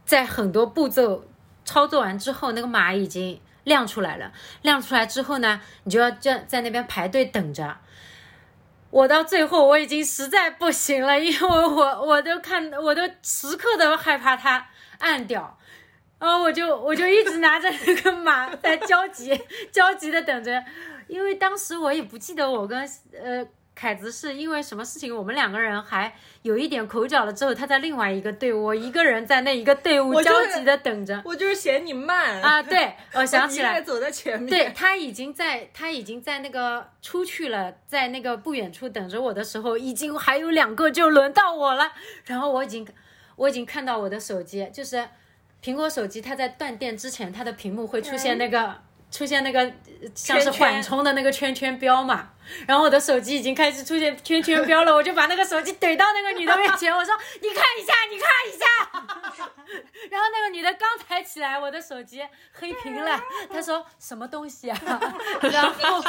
在很多步骤操作完之后，那个码已经亮出来了。亮出来之后呢，你就要在在那边排队等着。我到最后我已经实在不行了，因为我我都看我都时刻都害怕它按掉，然后我就我就一直拿着那个码在焦急焦急的等着。因为当时我也不记得我跟呃凯子是因为什么事情，我们两个人还有一点口角了。之后他在另外一个队伍，我一个人在那一个队伍焦急的等着。我就是嫌你慢啊！对，我想起来，走在前面。对他已经在，他已经在那个出去了，在那个不远处等着我的时候，已经还有两个就轮到我了。然后我已经，我已经看到我的手机，就是苹果手机，它在断电之前，它的屏幕会出现那个。出现那个像是缓冲的那个圈圈标嘛，然后我的手机已经开始出现圈圈标了，我就把那个手机怼到那个女的面前，我说：“你看一下，你看一下。”然后那个女的刚抬起来，我的手机黑屏了，她说：“什么东西啊？” 然后。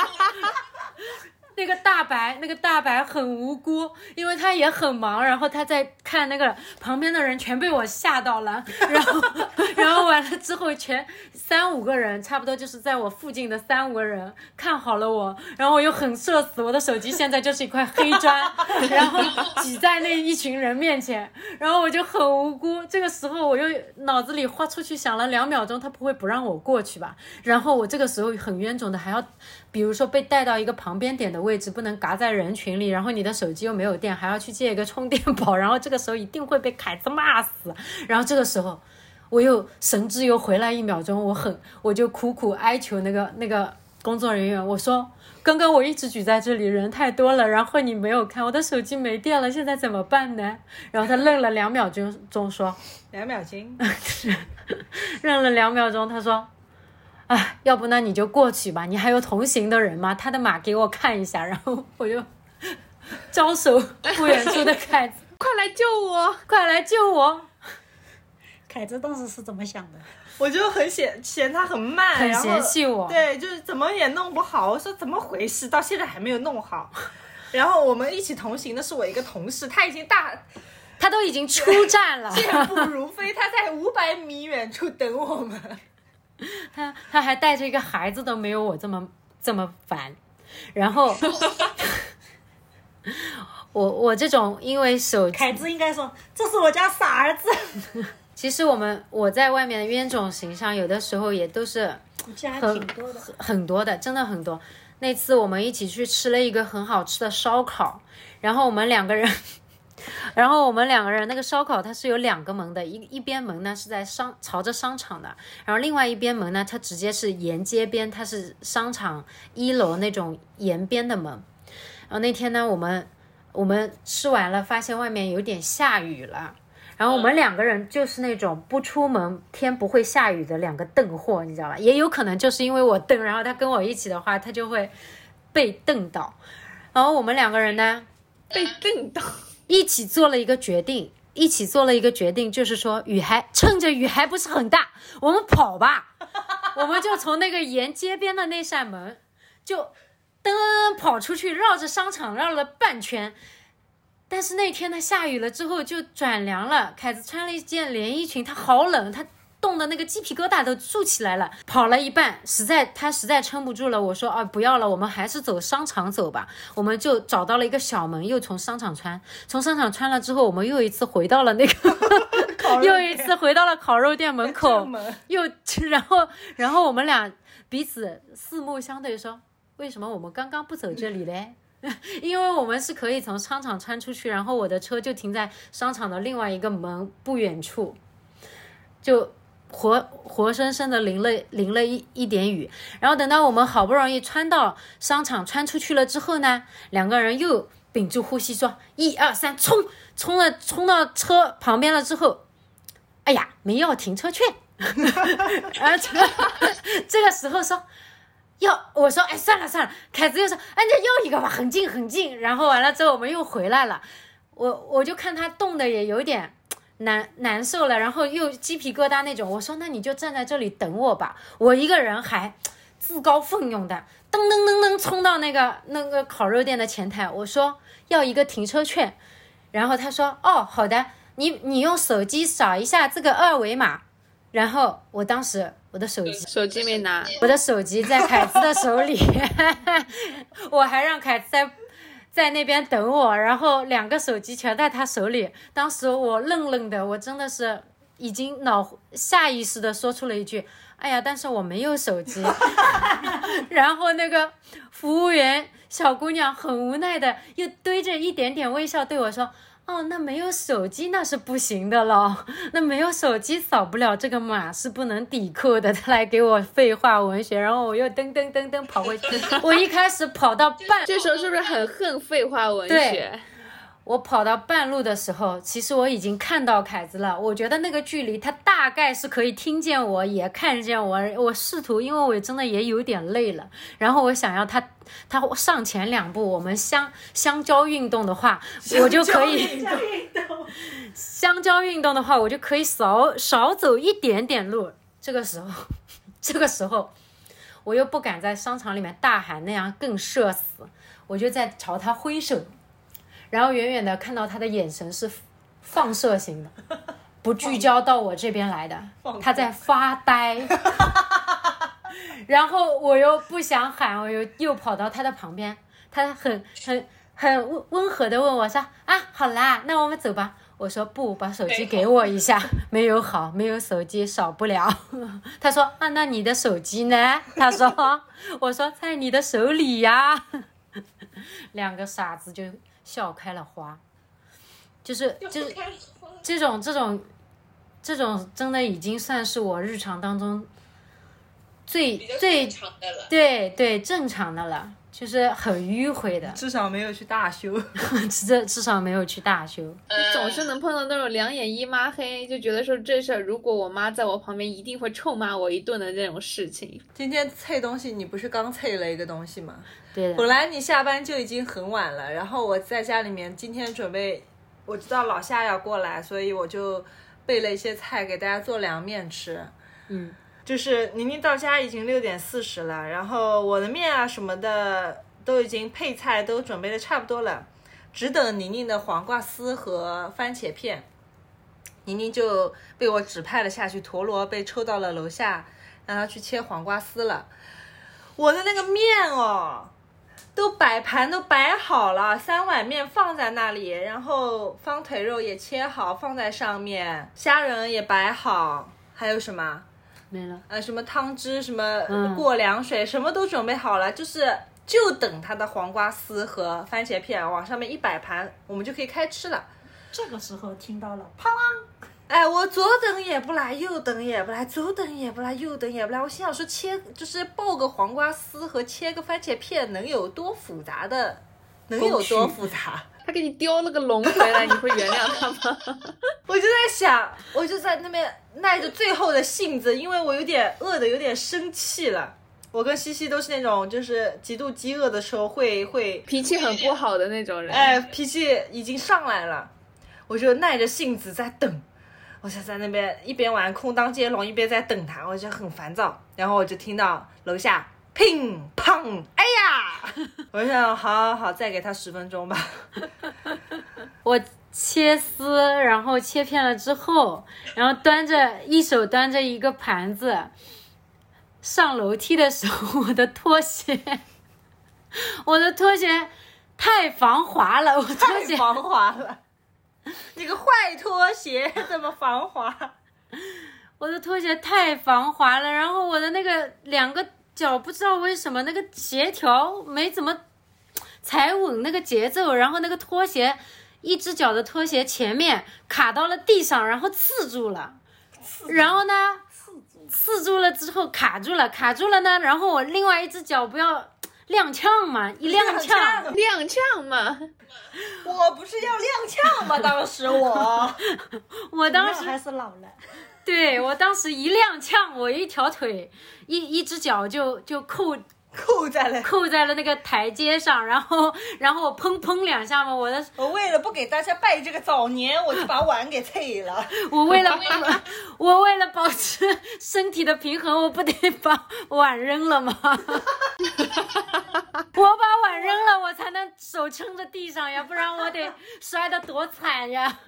那个大白，那个大白很无辜，因为他也很忙，然后他在看那个旁边的人全被我吓到了，然后，然后完了之后，全三五个人，差不多就是在我附近的三五个人看好了我，然后我又很社死，我的手机现在就是一块黑砖，然后挤在那一群人面前，然后我就很无辜，这个时候我又脑子里花出去想了两秒钟，他不会不让我过去吧？然后我这个时候很冤种的还要。比如说被带到一个旁边点的位置，不能嘎在人群里，然后你的手机又没有电，还要去借一个充电宝，然后这个时候一定会被凯子骂死。然后这个时候，我又神智又回来一秒钟，我很 我就苦苦哀求那个那个工作人员，我说刚刚我一直举在这里，人太多了，然后你没有看，我的手机没电了，现在怎么办呢？然后他愣了两秒钟，钟说，两秒钟，愣了两秒钟，他说，哎，要不那你就过去吧，你还有同行的人吗？他的马给我看一下，然后我就 招手不远处的凯子，快来救我！快来救我！凯子当时是怎么想的？我就很嫌嫌他很慢，很然后嫌弃我对，就是怎么也弄不好。我说怎么回事，到现在还没有弄好。然后我们一起同行的是我一个同事，他已经大他都已经出站了，健步如飞，他在五百米远处等我们。他他还带着一个孩子，都没有我这么这么烦。然后 我我这种因为手机，凯子应该说：“这是我家傻儿子。其实我们我在外面的冤种形象，有的时候也都是”家还挺多的。很多的，真的很多。那次我们一起去吃了一个很好吃的烧烤，然后我们两个人，然后我们两个人那个烧烤它是有两个门的，一一边门呢是在商朝着商场的，然后另外一边门呢它直接是沿街边，它是商场一楼那种沿边的门。然后那天呢，我们我们吃完了，发现外面有点下雨了。然后我们两个人就是那种不出门天不会下雨的两个瞪货，你知道吧？也有可能就是因为我瞪，然后他跟我一起的话，他就会被瞪到。然后我们两个人呢，被瞪到，一起做了一个决定，一起做了一个决定，就是说雨还趁着雨还不是很大，我们跑吧，我们就从那个沿街边的那扇门就噔跑出去，绕着商场绕了半圈。但是那天它，下雨了之后就转凉了。凯子穿了一件连衣裙，它好冷，她冻的那个鸡皮疙瘩都竖起来了。跑了一半，实在他实在撑不住了，我说啊，不要了，我们还是走商场走吧。我们就找到了一个小门，又从商场穿。从商场穿了之后，我们又一次回到了那个，又一次回到了烤肉店门口，又 然后然后我们俩彼此四目相对说，为什么我们刚刚不走这里嘞？因为我们是可以从商场穿出去，然后我的车就停在商场的另外一个门不远处，就活活生生的淋了淋了一一点雨。然后等到我们好不容易穿到商场穿出去了之后呢，两个人又屏住呼吸说一二三冲，冲了冲到车旁边了之后，哎呀没要停车券，然后这个 这个时候说。要我说，哎，算了算了，凯子又说，哎，那要一个吧，很近很近。然后完了之后，我们又回来了。我我就看他冻的也有点难难受了，然后又鸡皮疙瘩那种。我说，那你就站在这里等我吧。我一个人还自告奋勇的噔噔噔噔冲到那个那个烤肉店的前台，我说要一个停车券。然后他说，哦，好的，你你用手机扫一下这个二维码。然后我当时我的手机手机没拿，我的手机在凯子的手里，我还让凯子在在那边等我，然后两个手机全在他手里。当时我愣愣的，我真的是已经脑下意识的说出了一句：“哎呀，但是我没有手机。”然后那个服务员小姑娘很无奈的又堆着一点点微笑对我说。哦，那没有手机那是不行的了，那没有手机扫不了这个码是不能抵扣的。他来给我废话文学，然后我又噔噔噔噔跑回去。我一开始跑到半，这时候是不是很恨废话文学？我跑到半路的时候，其实我已经看到凯子了。我觉得那个距离，他大概是可以听见我，也看见我。我试图，因为我真的也有点累了。然后我想要他，他上前两步，我们相相交运动的话，我就可以。相交运动的话，我就可以少少走一点点路。这个时候，这个时候，我又不敢在商场里面大喊，那样更社死。我就在朝他挥手。然后远远的看到他的眼神是放射型的，不聚焦到我这边来的，他在发呆。然后我又不想喊，我又又跑到他的旁边，他很很很温温和的问我说：“啊，好啦，那我们走吧。”我说：“不，把手机给我一下，没有 好，没有手机少不了。”他说：“啊，那你的手机呢？”他说：“我说在你的手里呀。”两个傻子就。笑开了花，就是就是这种这种这种真的已经算是我日常当中最最。对对正常的了，就是很迂回的，至少没有去大修。至至少没有去大修。总是能碰到那种两眼一抹黑，就觉得说这事儿如果我妈在我旁边，一定会臭骂我一顿的这种事情。今天测东西，你不是刚测了一个东西吗？对的，本来你下班就已经很晚了，然后我在家里面今天准备，我知道老夏要过来，所以我就备了一些菜给大家做凉面吃。嗯，就是宁宁到家已经六点四十了，然后我的面啊什么的都已经配菜都准备的差不多了，只等宁宁的黄瓜丝和番茄片。宁宁就被我指派了下去，陀螺被抽到了楼下，让他去切黄瓜丝了。我的那个面哦，都摆盘都摆好了，三碗面放在那里，然后方腿肉也切好放在上面，虾仁也摆好，还有什么？没了。呃，什么汤汁，什么嗯过凉水，什么都准备好了，就是就等它的黄瓜丝和番茄片往上面一摆盘，我们就可以开吃了。这个时候听到了，砰！哎，我左等也不来，右等也不来，左等也不来，右等也不来。我心想说，切就是爆个黄瓜丝和切个番茄片，能有多复杂的？能有多复杂？他给你叼了个龙回来，你会原谅他吗？我就在想，我就在那边耐着最后的性子，因为我有点饿的有点生气了。我跟西西都是那种，就是极度饥饿的时候会会脾气很不好的那种人。哎，脾气已经上来了，我就耐着性子在等，我就在那边一边玩空当接龙，一边在等他，我就很烦躁。然后我就听到楼下乒乓，哎呀，我就想，好好好，再给他十分钟吧。我切丝，然后切片了之后，然后端着一手端着一个盘子，上楼梯的时候，我的拖鞋，我的拖鞋太防滑了，我拖鞋太防滑了，你个坏拖鞋怎么防滑？我的拖鞋太防滑了，然后我的那个两个脚不知道为什么那个协调没怎么踩稳那个节奏，然后那个拖鞋一只脚的拖鞋前面卡到了地上，然后刺住了，然后呢刺住了之后卡住了，卡住了呢，然后我另外一只脚不要踉跄嘛，一踉跄，踉跄嘛，我不是要踉跄吗？当时我，我当时还是老了，对我当时一踉跄，我一条腿一一只脚就就扣 扣在了。扣在了那个台阶上，然后然后我砰砰两下嘛，我的我为了不给大家拜这个早年，我就把碗给碎了。我为了我为了保持身体的平衡，我不得把碗扔了吗？我把碗扔了，我才能手撑着地上呀，不然我得摔得多惨呀！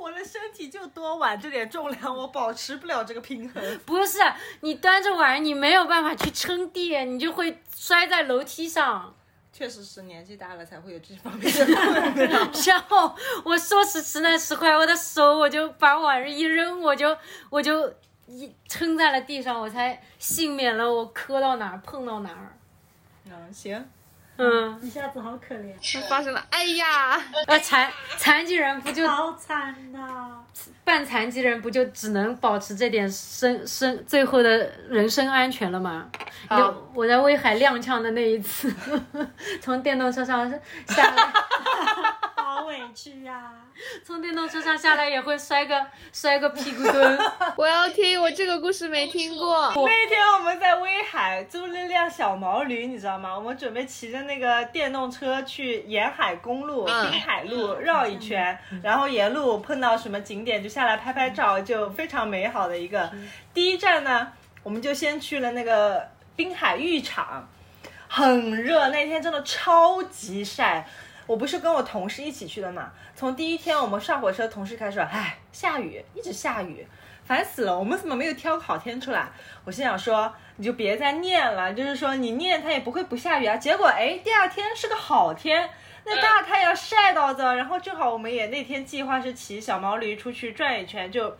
我的身体就多碗这点重量，我保持不了这个平衡。不是你端着碗，你没有办法去撑地，你就会摔在楼梯上。确实是年纪大了才会有这方面的困扰。然后我说时迟那时快，我的手我就把碗一扔，我就我就一撑在了地上，我才幸免了我磕到哪儿碰到哪儿。嗯，行，嗯，一下子好可怜，发生了，哎呀，呃，残残疾人不就好惨呐、半残疾人不就只能保持这点生生最后的人身安全了吗？有我在威海踉跄的那一次，从电动车上下来，好委屈呀、从电动车上下来也会摔个 摔个屁股墩。我要听，我这个故事没听过。那天我们在威海租了辆小毛驴，你知道吗？我们准备骑着那个电动车去沿海公路、嗯滨海路绕一圈，然后沿路碰到什么景点就下来拍拍照，就非常美好的一个。第一站呢，我们就先去了那个滨海浴场，很热，那天真的超级晒。我不是跟我同事一起去的嘛，从第一天我们上火车，同事开始说，唉，下雨，一直下雨，烦死了，我们怎么没有挑个好天出来？我心想说，你就别再念了，就是说你念它也不会不下雨啊。结果哎，第二天是个好天，那大太阳晒到的，然后正好我们也那天计划是骑小毛驴出去转一圈，就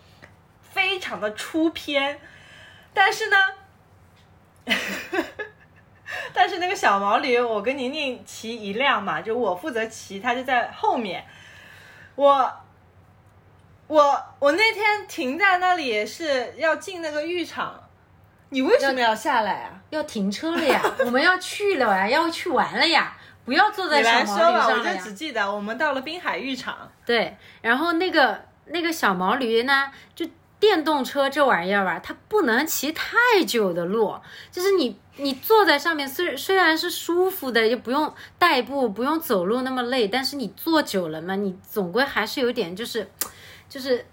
非常的出片。但是呢，但是那个小毛驴，我跟宁宁骑一辆嘛，就我负责骑，他就在后面。我我我那天停在那里是要进那个浴场，你为什么要下来啊？要停车了呀，我们要去了呀，要去玩了呀，不要坐在你小毛来说吧，我驴上了呀就只。记得我们到了滨海浴场，对，然后那个那个小毛驴呢，就电动车这玩意儿吧，它不能骑太久的路，就是你你坐在上面，虽虽然是舒服的，也不用代步，不用走路那么累，但是你坐久了嘛，你总归还是有点就是就是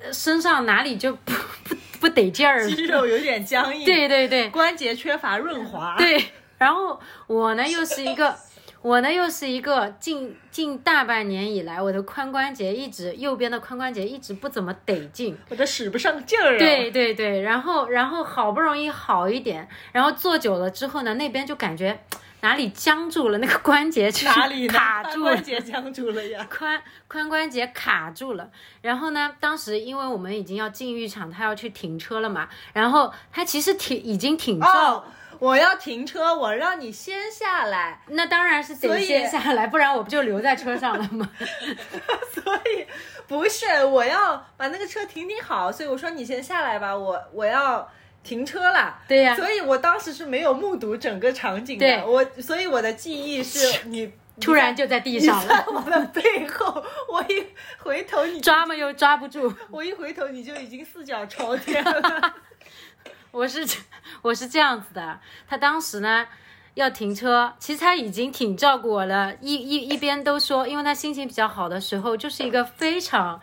呃身上哪里就 不不不得劲儿了。肌肉有点僵硬，对对对，关节缺乏润滑。对，然后我呢又是一个，我呢又是一个近近大半年以来，我的髋关节一直右边的髋关节一直不怎么得劲。我都使不上劲儿啊。对对对，然后然后好不容易好一点，然后坐久了之后呢，那边就感觉哪里僵住了，那个关节就是哪里呢卡住了关。节僵住了呀？髋髋关节卡住了，然后呢，当时因为我们已经要进浴场，他要去停车了嘛，然后他其实挺已经挺照，哦，我要停车，我让你先下来，那当然是得先下来，不然我不就留在车上了吗？所以不是我要把那个车停停好，所以我说你先下来吧，我我要停车了。对呀所以我当时是没有目睹整个场景对的，我所以我的记忆是你突然就在地上了，在我的背后，我一回头你抓嘛又抓不住。我一回头你就已经四脚朝天了。我是这我是这样子的，他当时呢要停车，其实他已经挺照顾我了，一一一边都说，因为他心情比较好的时候，就是一个非常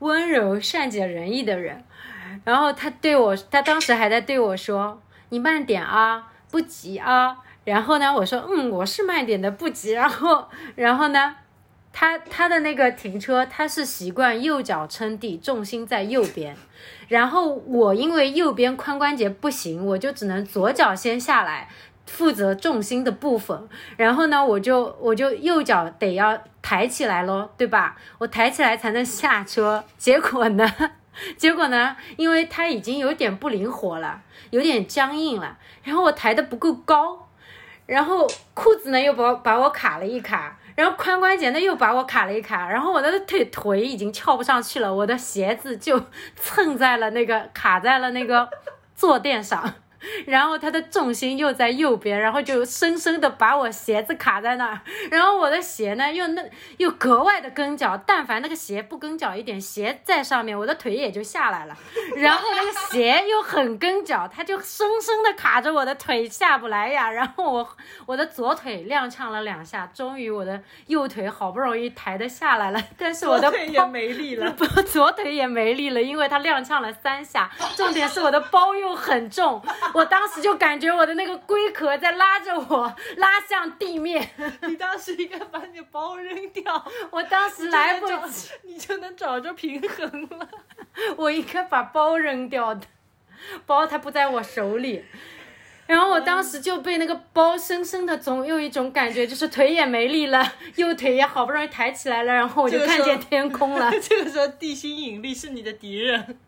温柔、善解人意的人。然后他对我，他当时还在对我说：“你慢点啊，不急啊。”然后呢，我说：“嗯，我是慢点的，不急。”然后，然后呢，他他的那个停车，他是习惯右脚撑地，重心在右边。然后我因为右边髋关节不行，我就只能左脚先下来，负责重心的部分。然后呢，我就我就右脚得要抬起来咯，对吧？我抬起来才能下车。结果呢，结果呢，因为它已经有点不灵活了，有点僵硬了，然后我抬得不够高，然后裤子呢又把把我卡了一卡。然后髋关节呢又把我卡了一卡，然后我的腿腿已经翘不上去了，我的鞋子就蹭在了那个卡在了那个坐垫上，然后它的重心又在右边，然后就深深的把我鞋子卡在那儿，然后我的鞋呢又那又格外的跟脚，但凡那个鞋不跟脚一点，鞋在上面，我的腿也就下来了，然后那个鞋又很跟脚，它就深深的卡着我的腿下不来呀，然后我我的左腿踉跄了两下，终于我的右腿好不容易抬得下来了，但是我的左腿也没力了。不，左腿也没力了，因为他踉跄了三下。重点是我的包又很重，我当时就感觉我的那个龟壳在拉着我拉向地面，你当时应该把你的包扔掉，我当时来不及，你就能找着平衡了。我应该把包扔掉的，包它不在我手里。然后我当时就被那个包深深的，总有一种感觉，就是腿也没力了，右腿也好不容易抬起来了，然后我就看见天空了。这个时候地心引力是你的敌人。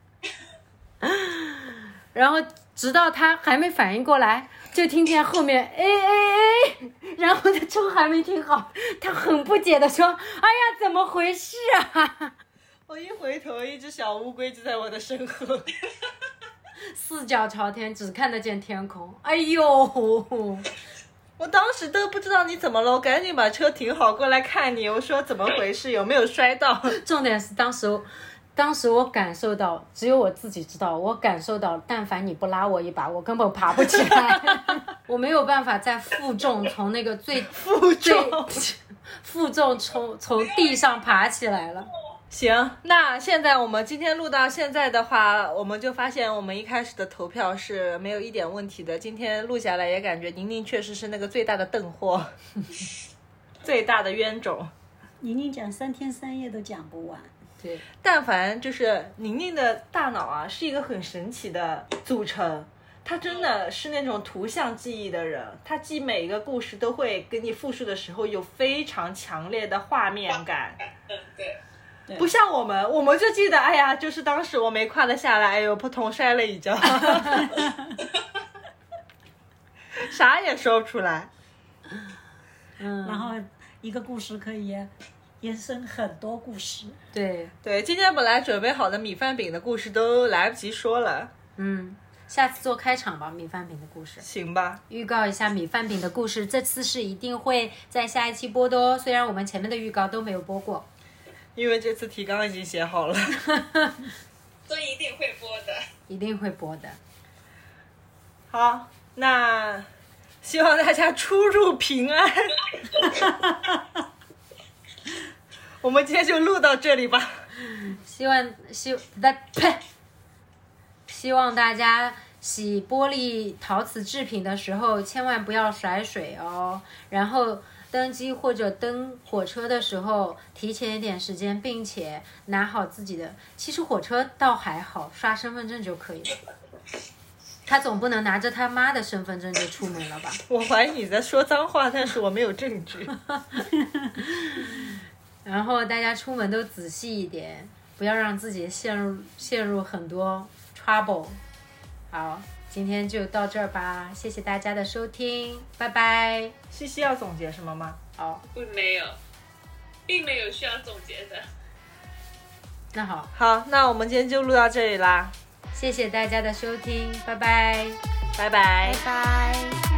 然后直到他还没反应过来，就听见后面哎哎哎，然后他车还没停好，他很不解的说：“哎呀，怎么回事啊我一回头，一只小乌龟就在我的身后。？”四脚朝天，只看得见天空。哎呦，我当时都不知道你怎么了，我赶紧把车停好过来看你。我说怎么回事？有没有摔到？重点是当时，当时我感受到，只有我自己知道，我感受到，但凡你不拉我一把，我根本爬不起来，我没有办法再负重从那个最负最重。负重从从地上爬起来了。行，那现在我们今天录到现在的话，我们就发现我们一开始的投票是没有一点问题的。今天录下来也感觉宁宁确实是那个最大的邓货，最大的冤种。宁宁讲三天三夜都讲不完。对，但凡就是宁宁的大脑啊，是一个很神奇的组成。他真的是那种图像记忆的人，他记每一个故事都会给你复述的时候有非常强烈的画面感。嗯 对不像我们，我们就记得，哎呀，就是当时我没跨得下来，哎呦，扑通摔了一跤，啥也说不出来。嗯，然后一个故事可以延延伸很多故事。对，对，今天本来准备好的米饭饼的故事都来不及说了。嗯，下次做开场吧，米饭饼的故事。行吧，预告一下米饭饼的故事，这次是一定会在下一期播的哦。虽然我们前面的预告都没有播过，因为这次提纲已经写好了。所以一定会播的。一定会播的。好，那希望大家出入平安。我们今天就录到这里吧。希望希不呸，希望大家洗玻璃陶瓷制品的时候千万不要甩水哦。然后登机或者登火车的时候提前一点时间，并且拿好自己的。其实火车倒还好，刷身份证就可以了。他总不能拿着他妈的身份证就出门了吧？我怀疑你在说脏话，但是我没有证据。然后大家出门都仔细一点，不要让自己陷入陷入很多 trouble。好，今天就到这儿吧，谢谢大家的收听，拜拜。西西要总结什么吗？好，并没有，并没有需要总结的。那好，好，那我们今天就录到这里啦，谢谢大家的收听，拜拜。拜拜拜拜。